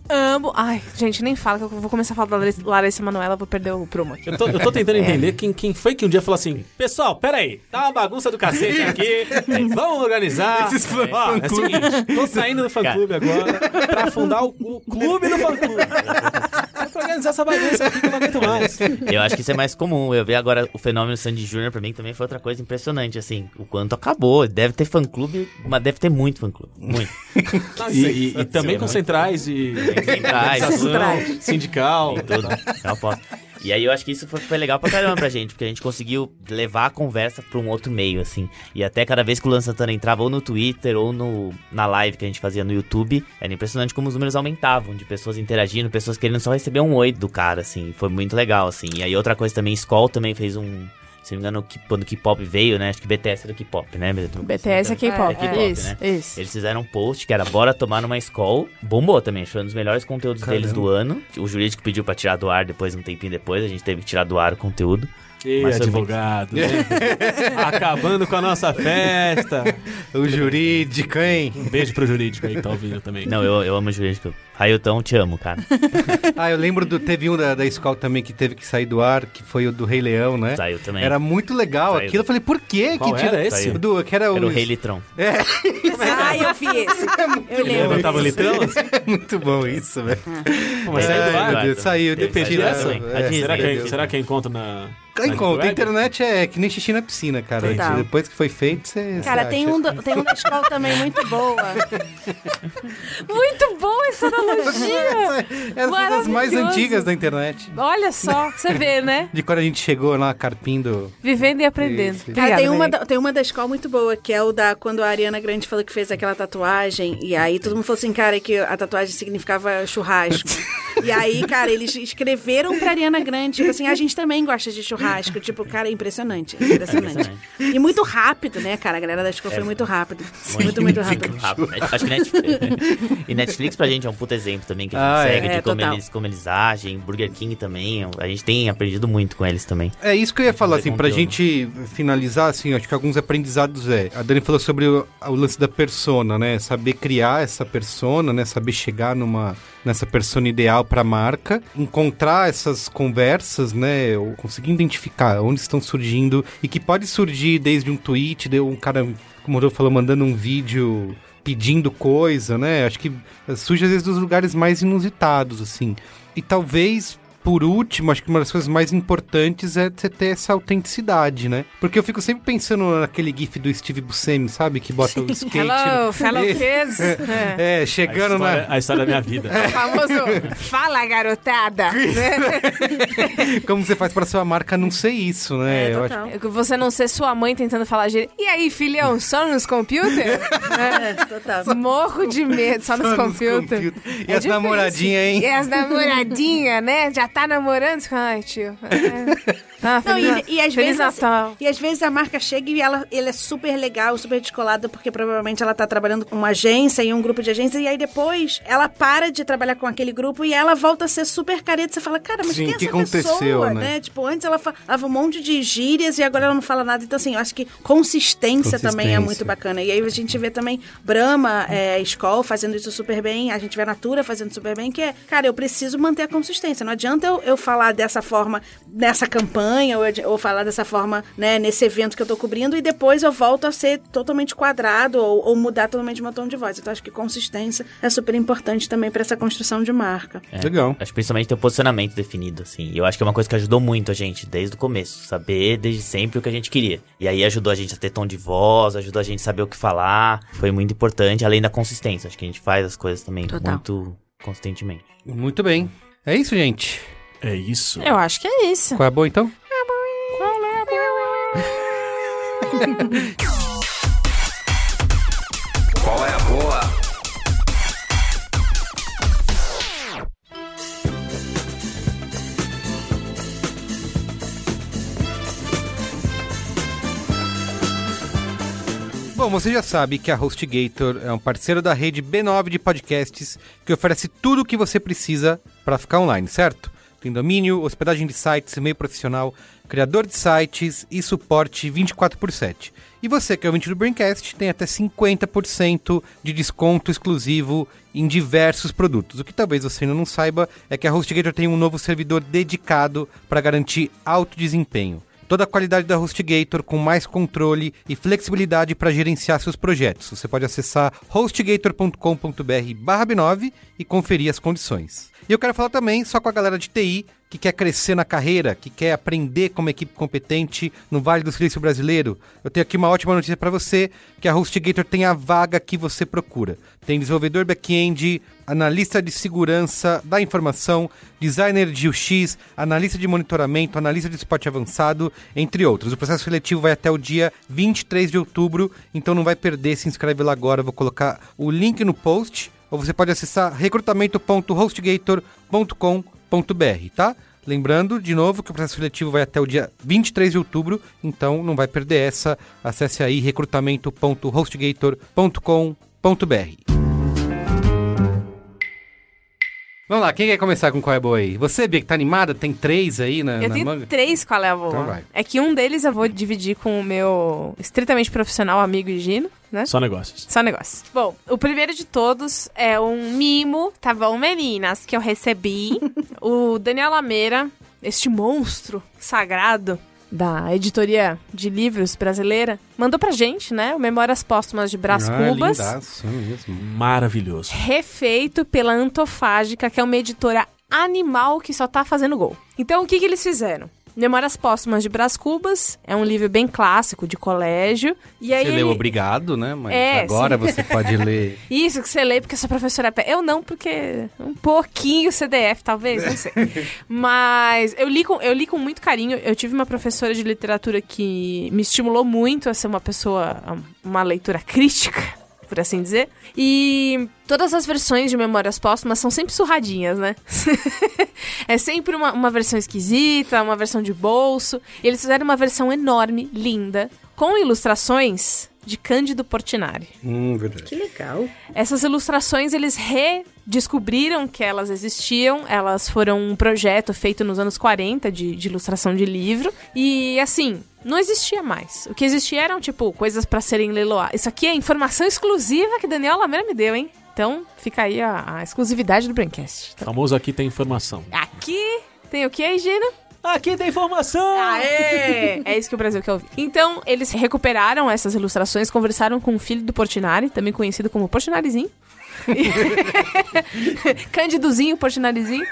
amo. Ai, gente, nem fala que eu vou começar a falar da Larissa- Manoela, vou perder o promo aqui. Eu tô, eu tô tentando entender quem, quem foi que um dia falou assim: Pessoal, peraí, tá uma bagunça do cacete aqui, vamos organizar. Esses fã- Ó, é o fã-clube. seguinte, tô saindo do fã-clube agora pra fundar o, o clube do fã-clube. É pra organizar essa bagunça aqui que eu não aguento mais. Eu acho que isso é mais comum. Eu vi agora o fenômeno Sandy Júnior, pra mim também foi outra coisa impressionante, assim. O quanto acabou. Deve ter fã-clube, mas deve ter muito fã-clube. Muito. E, e- e também com centrais e Centrais, sindical. Em tudo. Eu aposto. E aí eu acho que isso foi, foi legal pra caramba pra gente, porque a gente conseguiu levar a conversa pra um outro meio, assim. E até cada vez que o Luan Santana entrava ou no Twitter ou no, na live que a gente fazia no YouTube, era impressionante como os números aumentavam, de pessoas interagindo, pessoas querendo só receber um oi do cara, assim. Foi muito legal, assim. E aí outra coisa também, Skoll também fez um... Se não me engano, que- quando o K-pop veio, né? Acho que BTS era K-pop, né? BTS é K-pop. É K-pop, isso, né? isso. Eles fizeram um post que era Bora Tomar numa Skoll. Bombou também, foi um dos melhores conteúdos deles do ano. O jurídico pediu pra tirar do ar depois, um tempinho depois. A gente teve que tirar do ar o conteúdo. E Mas foi advogado, né? Acabando com a nossa festa. O jurídico, hein? Um beijo pro jurídico aí que tá ouvindo também. Não, eu, eu amo o jurídico. Railton, te amo, cara. Ah, eu lembro do. Teve um da, da escola também que teve que sair do ar, que foi o do Rei Leão, né? Saiu também. Era muito legal Saiu. aquilo. Eu falei, por quê? Qual que era esse? Saiu. Do, que era, Era o os- Rei Litrão. É, Ah, eu vi esse. Eu lembro. Levantava desse. litrão? muito bom isso, velho. Mas É, saiu do é, ar? Saiu, depende é. Será que, será que encontra na. Na Encontra, a web? internet é que nem xixi na piscina, cara. Total. Depois que foi feito, você. Cara, você tem acha. um, do- tem um da escola também muito boa. Muito bom essa analogia! Essa é das mais antigas da internet. Olha só, você vê, né? De quando a gente chegou lá carpindo. Vivendo e aprendendo. Isso. Cara, tem, uma tem uma da escola muito boa, que é o da quando a Ariana Grande falou que fez aquela tatuagem. E aí todo mundo falou assim, cara, que a tatuagem significava churrasco. e aí, cara, eles escreveram pra Ariana Grande, tipo assim, a gente também gosta de churrasco. Tipo, cara, é impressionante. é impressionante. e muito rápido, né, cara? A galera da escola foi muito rápido. Muito, muito rápido. rápido. Acho que Netflix. e Netflix pra gente é um puta exemplo também que a gente Ah, é. segue É, de como total. eles, como eles agem. Burger King também. A gente tem aprendido muito com eles também. É isso que eu ia falar, assim, pra conteúdo. gente finalizar, assim, acho que alguns aprendizados é. A Dani falou sobre o, o lance da persona, né? Saber criar essa persona, né? Saber chegar numa nessa persona ideal pra marca, encontrar essas conversas, né? Ou conseguir identificar onde estão surgindo e que pode surgir desde um tweet, de um cara, como Rodolfo falou, mandando um vídeo pedindo coisa, né? Acho que surge às vezes dos lugares mais inusitados, assim. E talvez, por último, acho que uma das coisas mais importantes é você ter essa autenticidade, né? Porque eu fico sempre pensando naquele gif do Steve Buscemi, sabe? Que bota o skate. Hello, fellow kids. É. É, A chegando história, na. a história da minha vida. O famoso fala garotada. né? Como você faz pra sua marca não ser isso, né? É, Eu acho-. É Você não ser sua mãe tentando falar gíria. E aí, filhão, só nos computer? É, total. Morro de medo, só nos Só nos computer. computer. E É as namoradinhas, hein? E as namoradinhas, né? Já tá namorando? Ai, tio. É. Ah, Não, feliz, e, e às feliz vezes, Natal. e às vezes a marca chega e ela, ele é super legal, super descolada, porque provavelmente ela tá trabalhando com uma agência e um grupo de agências, e aí depois ela para de trabalhar com aquele grupo e ela volta a ser super careta. Você fala, cara, mas Sim, quem é que essa aconteceu, pessoa, né? né? Tipo, antes ela falava um monte de gírias e agora ela não fala nada. Então, assim, eu acho que consistência, também é Consistência. muito bacana. E aí a gente vê também Brahma, é, Skol fazendo isso super bem, a gente vê a Natura fazendo super bem, que é, cara, eu preciso manter a consistência. Não adianta eu, eu falar dessa forma nessa campanha, ou, ou falar dessa forma, né, nesse evento que eu tô cobrindo, e depois eu volto a ser totalmente quadrado ou, ou mudar totalmente meu tom de voz. Então acho que consistência é super importante também para essa construção de marca. É. Legal. Acho que principalmente ter o posicionamento definido, assim. E eu acho que é uma coisa que ajudou muito a gente desde o começo. Saber desde sempre o que a gente queria. E aí ajudou a gente a ter tom de voz, ajudou a gente a saber o que falar. Foi muito importante, além da consistência. Acho que a gente faz as coisas também Total. muito consistentemente. Muito bem. É isso, gente. É isso. Eu acho que é isso. Qual é a boa, então? Qual é a boa? Bom, você já sabe que a HostGator é um parceiro da rede B9 de podcasts que oferece tudo o que você precisa para ficar online, certo? Tem domínio, hospedagem de sites, e-mail profissional, criador de sites e suporte 24 por 7. E você que é ouvinte do Braincast tem até 50% de desconto exclusivo em diversos produtos. O que talvez você ainda não saiba é que a HostGator tem um novo servidor dedicado para garantir alto desempenho. Toda a qualidade da HostGator com mais controle e flexibilidade para gerenciar seus projetos. Você pode acessar hostgator.com.br barra B9 e conferir as condições. E eu quero falar também só com a galera de TI que quer crescer na carreira, que quer aprender como equipe competente no Vale do Silício Brasileiro. Eu tenho aqui uma ótima notícia para você, que a HostGator tem a vaga que você procura. Tem desenvolvedor back-end, analista de segurança da informação, designer de UX, analista de monitoramento, analista de suporte avançado, entre outros. O processo seletivo vai até o dia 23 de outubro, então não vai perder, se inscreve lá agora. Vou colocar o link no post, ou você pode acessar recrutamento.hostgator.com.br, tá? Lembrando, de novo, que o processo seletivo vai até o dia 23 de outubro, então não vai perder essa. Acesse aí recrutamento.hostgator.com.br. Vamos lá, quem quer começar com qual é boa aí? Você, Bia, que tá animada? Tem três aí na, Eu na tenho manga? três qual é a boa. Então vai. É que um deles eu vou dividir com o meu estritamente profissional amigo Gino, né? Só negócios. Só negócio. Bom, o primeiro de todos é um mimo, tá bom, meninas, que eu recebi. o Daniel Lameira, este monstro sagrado da editoria de livros brasileira, mandou pra gente, né? O Memórias Póstumas de Brás ah, Cubas. lindaço mesmo. Maravilhoso. refeito pela Antofágica, que é uma editora animal que só tá fazendo gol. Então, o que, que eles fizeram? Memórias Póstumas de Brás Cubas é um livro bem clássico de colégio. E aí Você leu ele- Obrigado, né? Mas É, agora você pode ler. Isso que você lê porque sua professora é. Eu não, porque um pouquinho CDF, talvez, não sei. Mas eu li, com, eu li com muito carinho. Eu tive uma professora de literatura que me estimulou muito a ser uma pessoa, uma leitura crítica, por assim dizer. E todas as versões de Memórias Póstumas são sempre surradinhas, né? é sempre uma, uma versão esquisita, uma versão de bolso. E eles fizeram uma versão enorme, linda, com ilustrações de Cândido Portinari. Hum, verdade. Que legal. Essas ilustrações, eles redescobriram que elas existiam. Elas foram um projeto feito nos anos 40 de, de ilustração de livro. E, assim, não existia mais. O que existia eram, tipo, coisas pra serem leiloadas. Isso aqui é informação exclusiva que Daniel Lameira me deu, hein? Então, fica aí a, a exclusividade do Braincast. O famoso aqui tem informação. Aqui tem o que, Gina? Aqui tem informação! Aê! É isso que o Brasil quer ouvir. Então, eles recuperaram essas ilustrações, conversaram com o filho do Portinari, também conhecido como Portinarizinho. Cândidozinho, Portinarizinho.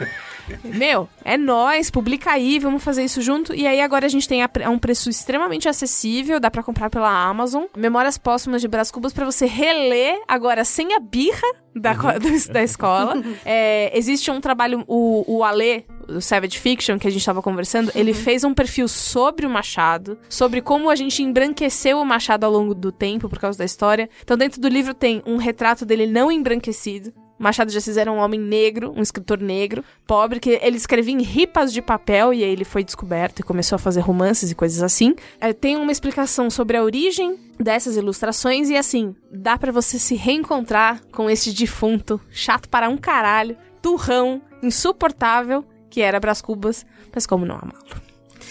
Meu, é nóis, publica aí, vamos fazer isso junto. E aí agora a gente tem a, a um preço extremamente acessível, dá pra comprar pela Amazon. Memórias póstumas de Brás Cubas pra você reler agora sem a birra da, do- da escola. É, existe um trabalho, o, o Ale, o Savage Fiction, que a gente tava conversando, ele fez um perfil sobre o Machado, sobre como a gente embranqueceu o Machado ao longo do tempo por causa da história. Então dentro do livro tem um retrato dele não embranquecido. Machado já fizeram um homem negro, um escritor negro, pobre, que ele escrevia em ripas de papel e aí ele foi descoberto e começou a fazer romances e coisas assim. É, tem uma explicação sobre a origem dessas ilustrações e assim, dá pra você se reencontrar com este defunto, chato para um caralho, turrão, insuportável, que era Brás Cubas, mas como não amá-lo?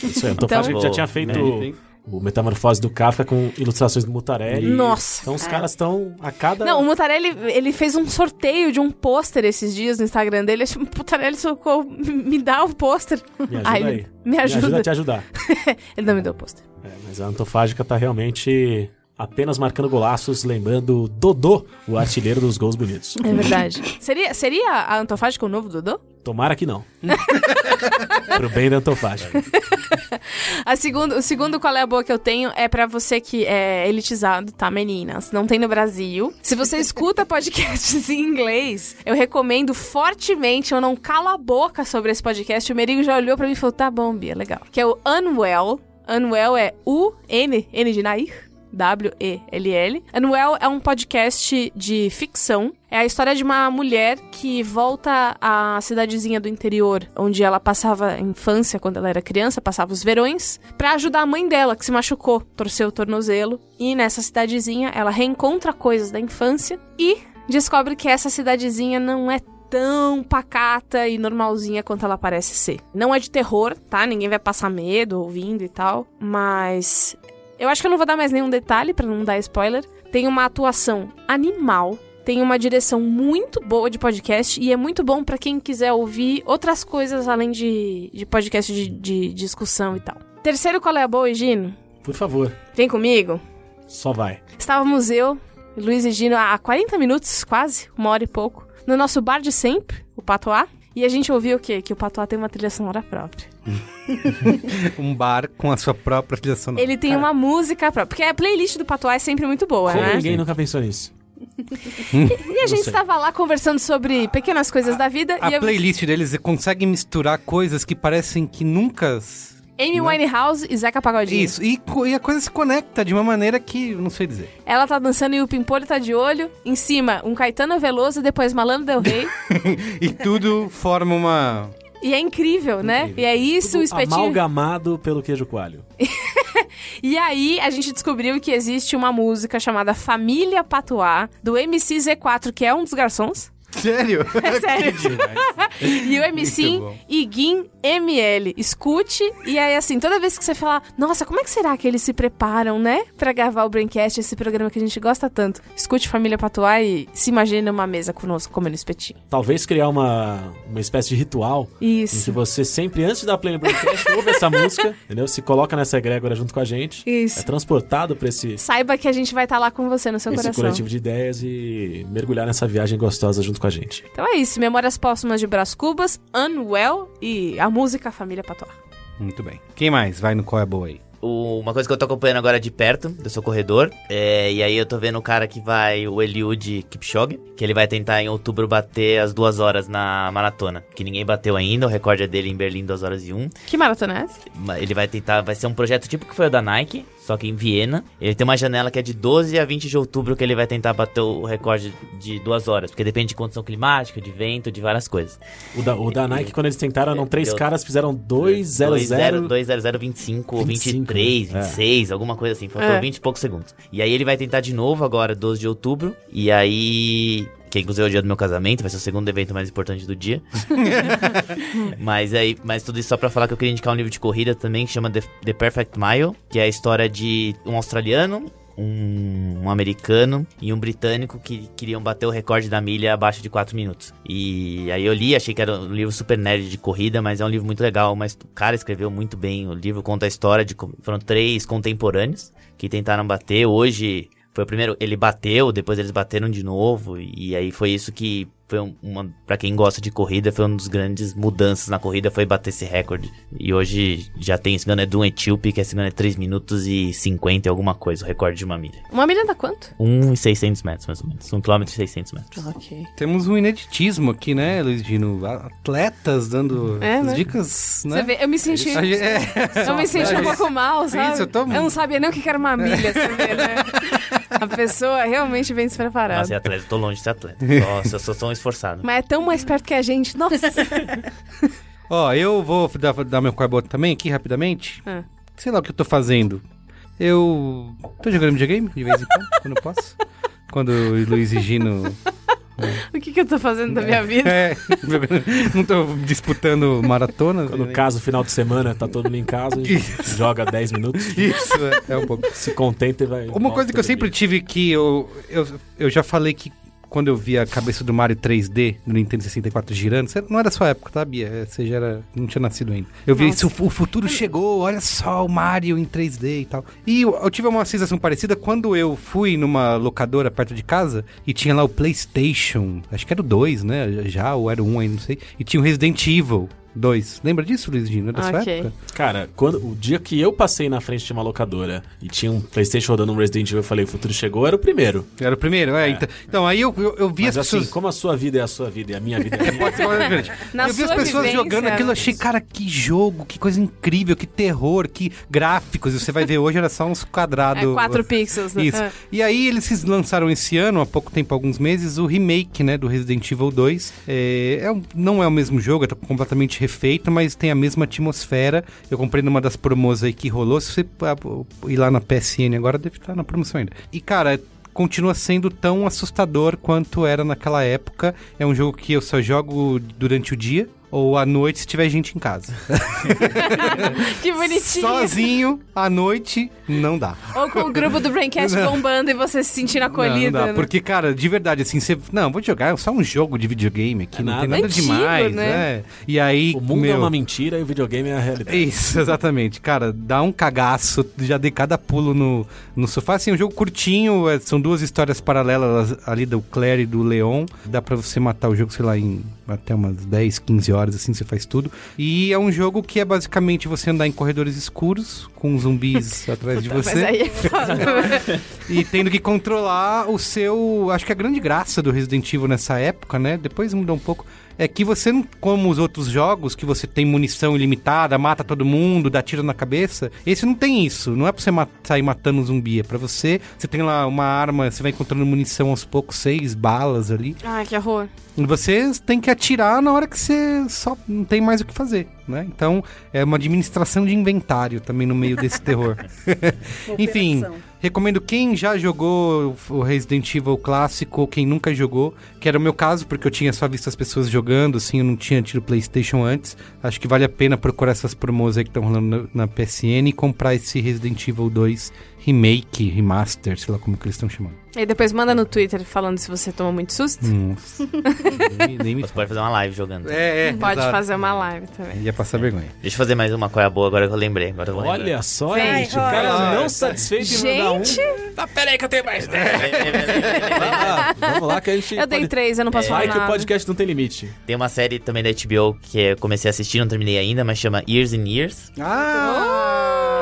Isso aí, a Antofágica Então- já tinha feito Né? O Metamorfose do Kafka com ilustrações do Mutarelli. Nossa. Então os caras estão a cada... Não, o Mutarelli, ele fele um sorteio de um pôster esses dias no Instagram dele. Achei, Mutarelli, socorro, me dá o pôster. Me ajuda Aí ele, aí. Me ajuda. a te ajudar. ele não me deu o pôster. É, mas a Antofágica tá realmente apenas marcando golaços, lembrando Dodô, o artilheiro dos gols bonitos. É verdade. seria, seria a Antofágica o novo Dodô? Tomara que não. Pro bem da Antofágica. A segundo, o segundo qual é a boa que eu tenho é pra você que é elitizado, tá, meninas? Não tem no Brasil. Se você escuta podcasts em inglês, eu recomendo fortemente, eu não calo a boca sobre esse podcast. O Merigo já olhou pra mim e falou, tá bom, Bia, legal. Que é o Unwell. Unwell é U-N, N de Nair. W-E-L-L. Unwell é um podcast de ficção. É a história de uma mulher que volta à cidadezinha do interior, onde ela passava a infância quando ela era criança, passava os verões, pra ajudar a mãe dela, que se machucou, torceu o tornozelo. E nessa cidadezinha ela reencontra coisas da infância e descobre que essa cidadezinha não é tão pacata e normalzinha quanto ela parece ser. Não é de terror, tá? Ninguém vai passar medo ouvindo e tal, mas eu acho que eu não vou dar mais nenhum detalhe pra não dar spoiler. Tem uma atuação animal, tem uma direção muito boa de podcast e é muito bom pra quem quiser ouvir outras coisas além de, de podcast de, de discussão e tal. Terceiro, qual é a boa, Gino? Por favor, Vem comigo. só vai. Estávamos eu, Luiz e Gino, há 40 minutos, quase, uma hora e pouco, no nosso bar de sempre, o Patois. E a gente ouviu o quê? Que o Patois tem uma trilha sonora própria. Um bar com a sua própria trilha sonora. Ele tem uma música própria. Porque a playlist do Patois é sempre muito boa, Como né? ninguém nunca pensou nisso? E a gente estava lá conversando sobre pequenas coisas da vida. A e eu... playlist deles consegue misturar coisas que parecem que nunca. Amy Winehouse e Zeca Pagodinho. Isso, e, e a coisa se conecta de uma maneira que não sei dizer. Ela tá dançando e o Pimpolho tá de olho. Em cima, um Caetano Veloso e depois Malandro Del Rey. E tudo forma uma. e é incrível, né? E é isso, Tudo o espetinho... amalgamado pelo queijo coalho. E aí, a gente descobriu que existe uma música chamada Família Patois, do MC Z4, que é um dos garçons. Sério? É sério. e o MC. Iguin ML. Escute. E aí, assim, toda vez que você falar, nossa, como é que será que eles se preparam, né? Pra gravar o Braincast, esse programa que a gente gosta tanto. Escute Família Patois e se imagine numa mesa conosco comendo espetinho. Talvez criar uma, uma espécie de ritual em que Isso. você sempre, antes dar play no broadcast, ouve essa música, entendeu? Se coloca nessa egrégora junto com a gente. Isso. É transportado pra esse, Saiba que a gente vai estar lá com você no seu esse coração. coletivo de ideias e mergulhar nessa viagem gostosa junto com a gente. Então é isso. Memórias póstumas de Brás Cubas, Unwell e a música Família Patois. Muito bem. Quem mais vai no Qual é Boa aí? Uma coisa que eu tô acompanhando agora de perto, eu sou corredor, é, e aí eu tô vendo o cara que vai, o Eliud Kipchoge, que ele vai tentar em outubro bater as duas horas na maratona, que ninguém bateu ainda, o recorde é dele em Berlim, 2 horas e 1. Que maratona é essa? Ele vai tentar, vai ser um projeto tipo que foi o da Nike, só que em Viena. Ele tem uma janela que é de 12 a 20 de outubro que ele vai tentar bater o recorde de duas horas, porque depende de condição climática, de vento, de várias coisas. O da, o da Nike, quando eles tentaram, eram três Deu- caras, fizeram 2-0-0. 20025 ou 25, 23, é. 26, alguma coisa assim. Faltou É. 20 e poucos segundos. E aí ele vai tentar de novo agora, 12 de outubro. E aí. Que inclusive é o dia do meu casamento, vai ser o segundo evento mais importante do dia. mas aí, mas tudo isso só pra falar que eu queria indicar um livro de corrida também que chama The, The Perfect Mile, que é a história de um australiano, um, um americano e um britânico que queriam bater o recorde da milha abaixo de 4 minutos. E aí eu li, achei que era um livro super nerd de corrida, mas é um livro muito legal. Mas o cara escreveu muito bem. O livro conta a história de. Foram três contemporâneos que tentaram bater. Hoje foi o primeiro. Ele bateu, depois eles bateram de novo. E aí foi isso que. Foi um- uma. Pra quem gosta de corrida, foi uma das grandes mudanças na corrida. Foi bater esse recorde. E hoje já tem. Esse engano é do etíope, que esse engano é 3 minutos e 50 e alguma coisa. O recorde de uma milha. Uma milha dá quanto? 1 e 600 metros, mais ou menos. 1 km e 600 metros. Ok. Temos um ineditismo aqui, né, Luiz Dino? Atletas dando É, as né? dicas, né? Você vê, eu me senti. Gente- é. Eu me senti um pouco mal, sabe? Isso, eu tô- não sabia nem o que era uma milha, você vê, né? A pessoa realmente bem despreparada. Nossa, é atleta. Eu tô longe de ser atleta. Nossa, eu sou tão esforçado. Mas é tão mais perto que a gente. Nossa. Ó, eu vou dar, dar meu carbono também aqui rapidamente. Ah. Sei lá o que eu tô fazendo. Eu tô jogando videogame de vez em quando, quando eu posso. Quando o Luiz e Gino. o que, que eu tô fazendo da minha vida? É, não tô disputando maratona. No caso, final de semana, tá todo mundo em casa, joga 10 minutos, Isso, é, é um pouco. se contenta e vai. Uma coisa que eu sempre tive que eu, eu, eu já falei que quando eu vi a cabeça do Mario 3D do Nintendo 64 girando, não era sua época, tá, Bia? É, Você já era, não tinha nascido ainda. Eu vi isso, o futuro chegou, olha só o Mario em 3D e tal. E eu, eu tive uma sensação parecida quando eu fui numa locadora perto de casa e tinha lá o PlayStation, acho que era o 2, né? Já, ou era o 1 ainda, não sei. E tinha o Resident Evil 2. Lembra disso, Luiz Dino? É da sua Ok. época? Cara, quando, o dia que eu passei na frente de uma locadora e tinha um PlayStation rodando um Resident Evil, eu falei, o futuro chegou, era o primeiro. Era o primeiro, é. Então, então, aí eu, eu, eu vi Mas as assim, pessoas... como a sua vida é a sua vida e a minha vida é a minha. Pode ser mais grande. Na eu vi as sua pessoas vivência, jogando aquilo, eu achei, cara, que jogo, que coisa incrível, que terror, que gráficos. E você vai ver hoje, era só uns quadrados. É 4 pixels, né? Isso. É. E aí eles lançaram esse ano, há pouco tempo, alguns meses, o remake, né, do Resident Evil 2. É, é um- não é o mesmo jogo, é completamente refeito, mas tem a mesma atmosfera. Eu comprei numa das promos aí que rolou. Se você ah, ir lá na PSN agora, deve estar na promoção ainda. E, cara, continua sendo tão assustador quanto era naquela época. É um jogo que eu só jogo durante o dia. Ou à noite se tiver gente em casa. Que bonitinho. Sozinho, à noite, não dá. Ou com o grupo do Braincast Não. bombando e você se sentindo acolhido. Não, não dá, né? porque, cara, de verdade, assim, você. Não, vou jogar, é só um jogo de videogame aqui, É não tem nada. Antigo, demais, né? né? E aí. O mundo meu, é uma mentira e o videogame é a realidade. Isso, exatamente. Cara, dá um cagaço, já dei cada pulo no, no sofá. Assim, é um jogo curtinho, é, são duas histórias paralelas ali do Claire e do Leon. Dá pra você matar o jogo, sei lá, em até umas 10, 15 horas, assim, você faz tudo. E é um jogo que é basicamente você andar em corredores escuros, com zumbis atrás de Mas você. aí é foda. E tendo que controlar o seu. Acho que a grande graça do Resident Evil nessa época, né? Depois mudou um pouco. É que você não, como os outros jogos, que você tem munição ilimitada, mata todo mundo, dá tiro na cabeça. Esse não tem isso. Não é pra você ma- sair matando um zumbi. É pra você. Você tem lá uma arma, você vai encontrando munição aos poucos, seis balas ali. Ai, que horror. E você tem que atirar na hora que você só não tem mais o que fazer. né? Então é uma administração de inventário também no meio desse terror. Enfim, Operação. Recomendo quem já jogou o Resident Evil clássico ou quem nunca jogou, que era o meu caso, porque eu tinha só visto as pessoas jogando, assim, eu não tinha tido PlayStation antes. Acho que vale a pena procurar essas promos aí que estão rolando na, na PSN e comprar esse Resident Evil 2 remake, remaster, sei lá como que eles estão chamando. E depois manda no Twitter falando se você tomou muito susto. Nossa. nem, nem Você pode fazer uma live jogando. É, é. Pode exato. fazer uma live também. Ia passar vergonha. Deixa eu fazer mais uma coisa boa agora que eu lembrei. Agora eu vou lembrar. Olha só, Vem, gente. O cara não satisfeito em mandar um. Gente, Tá, peraí que eu tenho mais. Ah, vamos lá que a gente. eu dei pode- três, eu não posso Vai falar que o podcast não tem limite. Tem uma série também da HBO que eu comecei a assistir, não terminei ainda, mas chama Years and Years. Ah!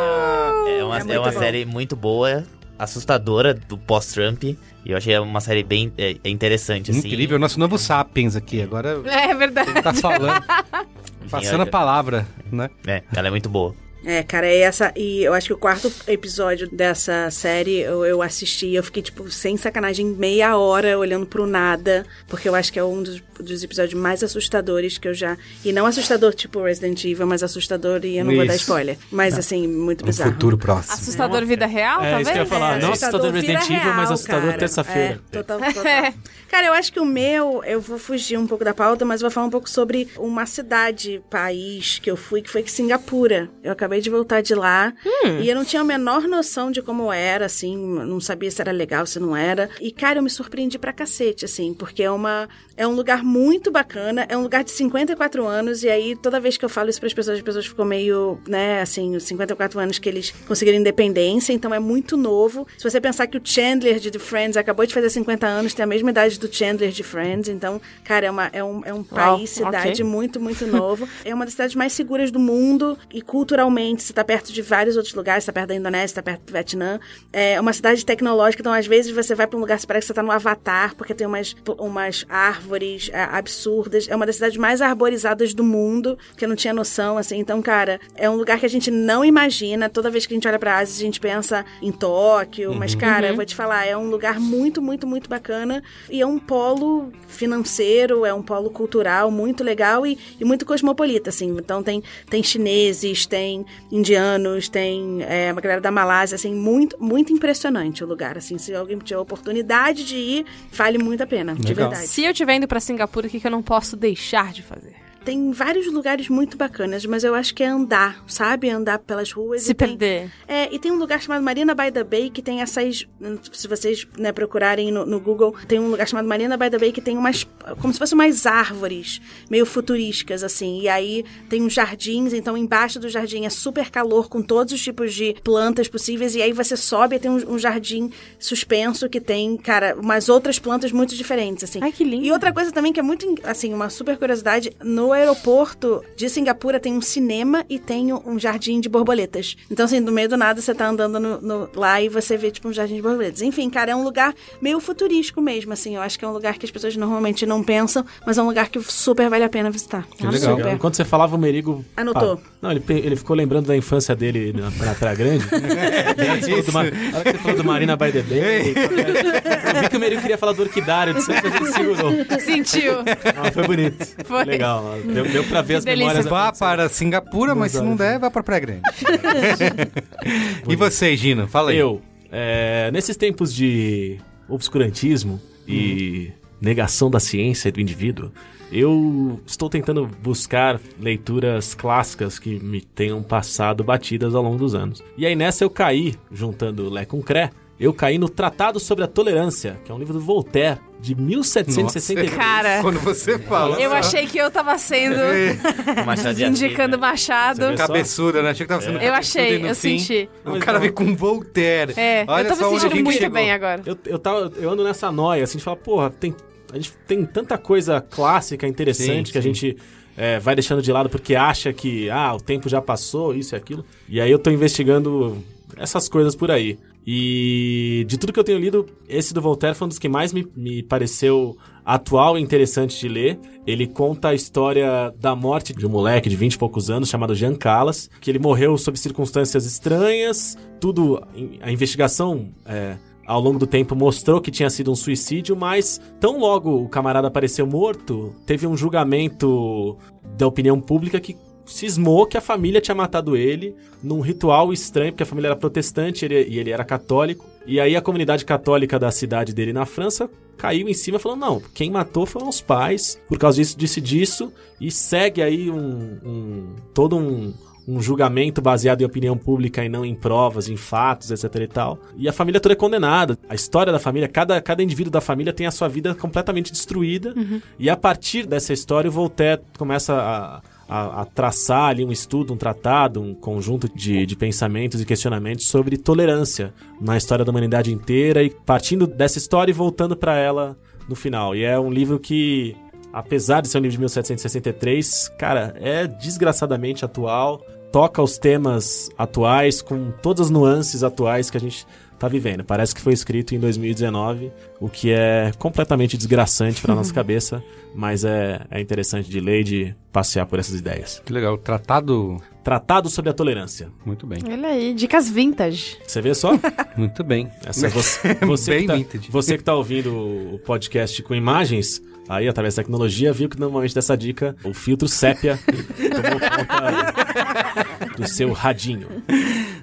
É uma, É é muito uma bom. série muito boa, assustadora do pós-Trump. E eu achei uma série bem é, é interessante, assim. Incrível, nosso novo Sapiens aqui. Agora É verdade. tá falando, Enfim, passando eu- a palavra, né? É, ela é muito boa. É, cara, é essa. E eu acho que o quarto episódio dessa série eu, eu assisti e eu fiquei, tipo, sem sacanagem, meia hora olhando pro nada. Porque eu acho que é um dos, dos episódios mais assustadores que eu já. E não assustador tipo Resident Evil, mas assustador e eu não vou dar Isso. spoiler. Mas assim, muito Um bizarro. futuro próximo. Assustador vida real, É, tá isso que eu ia vendo? falar. não assustador Resident Evil, mas real, assustador cara. terça-feira. É, total, total. cara, eu acho que o meu, eu vou fugir um pouco da pauta, mas vou falar um pouco sobre uma cidade, país que eu fui, que foi Singapura. Eu acabei de voltar de lá e eu não tinha a menor noção de como era, assim, não sabia se era legal, se não era. E, cara, eu me surpreendi pra cacete, assim, porque é uma. É um lugar muito bacana, é um lugar de 54 anos, e aí toda vez que eu falo isso para as pessoas, as pessoas ficam meio, né, assim, os 54 anos que eles conseguiram independência, então é muito novo. Se você pensar que o Chandler de The Friends acabou de fazer 50 anos, tem a mesma idade do Chandler de Friends, então, cara, é, uma, é um, é um país, cidade ok. muito, muito novo. é uma das cidades mais seguras do mundo e culturalmente, você tá perto de vários outros lugares, você tá perto da Indonésia, você tá perto do Vietnã. É uma cidade tecnológica, então às vezes você vai pra um lugar, você parece que você tá no Avatar, porque tem umas, umas árvores é, absurdas. É uma das cidades mais arborizadas do mundo, que eu não tinha noção, assim. Então, cara, é um lugar que a gente não imagina. Toda vez que a gente olha pra Ásia, a gente pensa em Tóquio. Mas, cara, eu vou te falar, é um lugar muito, muito, muito bacana. E é um polo financeiro, é um polo cultural muito legal e, e muito cosmopolita, assim. Então, tem, tem chineses, tem indianos, tem é, uma galera da Malásia, assim. Muito, muito impressionante o lugar, assim. Se alguém tiver a oportunidade de ir, vale muito a pena, de Legal. verdade. Se eu estiver indo pra Singapura, o que, que eu não posso deixar de fazer? Tem vários lugares muito bacanas, mas eu acho que é andar, sabe? Andar pelas ruas. Se e tem- perder. É, e tem um lugar chamado Marina by the Bay que tem essas. Se vocês né, procurarem no, no Google, tem um lugar chamado Marina by the Bay que tem umas. Como se fossem umas árvores meio futurísticas, assim. E aí tem uns jardins, então embaixo do jardim é super calor com todos os tipos de plantas possíveis. E aí você sobe e tem um, um jardim suspenso que tem, cara, umas outras plantas muito diferentes, assim. Ai, que lindo. E outra coisa também que é muito, assim, uma super curiosidade: no aeroporto de Singapura tem um cinema e tem um jardim de borboletas. Então, assim, no meio do nada você tá andando no- no- lá e você vê, tipo, um jardim de borboletas. Enfim, cara, é um lugar meio futurístico mesmo, assim. Eu acho que é um lugar que as pessoas normalmente não pensam, mas é um lugar que super vale a pena visitar. legal. Super. Enquanto você falava, o Merigo. Anotou. Ah, não, ele, ele ficou lembrando da infância dele na, na Praia Grande. Do a hora que você falou do Marina by the Bay. Eu vi que o Merigo queria falar do orquidário, de sempre a gente segurou. Sentiu. Ah, foi bonito. Foi. Legal. Deu, deu pra ver as delícia. memórias. Vá para Singapura, mas se não der, vá para Praia Grande. e você, Gino? Fala aí. Eu, é, nesses tempos de obscurantismo e negação da ciência e do indivíduo, eu estou tentando buscar leituras clássicas que me tenham passado batidas ao longo dos anos. E aí nessa eu caí, juntando Lé com Cré, eu caí no Tratado sobre a Tolerância, que é um livro do Voltaire, de 1763. Cara, Quando você fala. eu achei que eu tava sendo de indicando Assis, né? Machado. Só? Cabeçuda, né? Achei que tava sendo Eu cabeçuda achei, no eu fim, senti. O cara veio com Voltaire. É, Olha eu tô só me sentindo muito chegou. bem agora. Eu, eu, tava, eu ando nessa noia, assim, de falar, porra, tem, a gente tem tanta coisa clássica, interessante, Sim, que a gente é, vai deixando de lado porque acha que, ah, o tempo já passou, isso e aquilo. E aí eu tô investigando essas coisas por aí. E de tudo que eu tenho lido, esse do Voltaire foi um dos que mais me, me pareceu atual e interessante de ler. Ele conta a história da morte de um moleque de 20 e poucos anos chamado Jean Calas, que ele morreu sob circunstâncias estranhas, tudo, a investigação é, ao longo do tempo mostrou que tinha sido um suicídio, mas tão logo o camarada apareceu morto, teve um julgamento da opinião pública que cismou que a família tinha matado ele num ritual estranho, porque a família era protestante ele- e ele era católico. E aí a comunidade católica da cidade dele na França caiu em cima falando, não, quem matou foram os pais, por causa disso, disso e disso, e segue aí um, um- todo um, um julgamento baseado em opinião pública e não em provas, em fatos, etc e tal. E a família toda é condenada. A história da família, cada, cada indivíduo da família tem a sua vida completamente destruída. E a partir dessa história, o Voltaire começa a, a, a traçar ali um estudo, um tratado, um conjunto de, de pensamentos e questionamentos sobre tolerância na história da humanidade inteira e partindo dessa história e voltando para ela no final. E é um livro que, apesar de ser um livro de 1763, cara, é desgraçadamente atual, toca os temas atuais com todas as nuances atuais que a gente tá vivendo. Parece que foi escrito em 2019, o que é completamente desgraçante para nossa cabeça, mas é, é interessante de ler e de passear por essas ideias. Que legal. Tratado. Tratado sobre a tolerância. Muito bem. Olha aí, dicas vintage. Você vê só? Muito bem. Essa, você, você, Bem que tá, vintage. você que tá ouvindo o podcast com imagens, aí através da tecnologia, viu que normalmente dessa dica o filtro sépia tomou conta do seu radinho.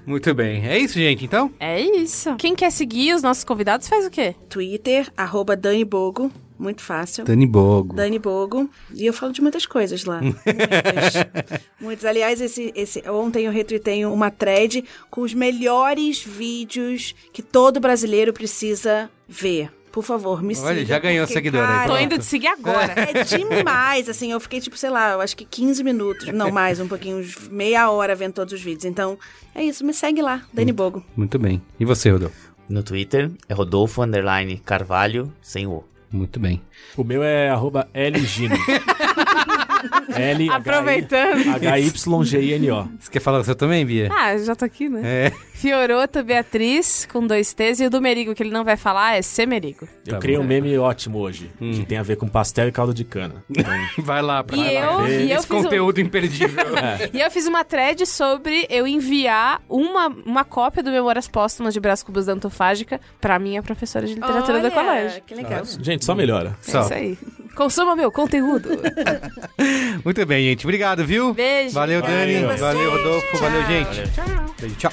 Muito bem. É isso, gente, então? É isso. Quem quer seguir os nossos convidados faz o quê? Twitter, arroba Dani Bogo. Muito fácil. Dani Bogo. Dani Bogo. E eu falo de muitas coisas lá. Muitas. Muitas. Aliás, esse, esse, ontem eu retuitei uma thread com os melhores vídeos que todo brasileiro precisa ver. Por favor, me siga. Olha, já ganhou porque, seguidora aí, cara, Tô indo te seguir agora. É demais, assim, eu fiquei tipo, sei lá, eu acho que 15 minutos, não mais, um pouquinho, meia hora vendo todos os vídeos. Então, é isso, me segue lá, Dani Bogo. Muito bem. E você, Rodolfo? No Twitter é Rodolfo Underline Carvalho, sem o. Muito bem. O meu é arroba LGino. L Aproveitando. H-Y-G-I-N-O. Você quer falar seu também, Bia? Ah, já tô aqui, né? É. Fioroto Beatriz, com dois T's. E o do Merigo, que ele não vai falar, é Semerigo. Eu Tá criei bom. um meme ótimo hoje, que tem a ver com pastel e caldo de cana. Então, Vai lá pra E vai lá eu- ver e eu esse fiz um- conteúdo imperdível. E eu fiz uma thread sobre eu enviar uma, uma cópia do Memórias Póstumas de Brás Cubos da Antofágica pra minha professora de literatura do colégio. que legal. gente, só melhora. É Só. isso aí. Consuma meu conteúdo. Muito bem, gente. Obrigado, viu? Beijo. Valeu, Dani. Valeu. Rodolfo. Valeu, gente. Valeu. Beijo, tchau.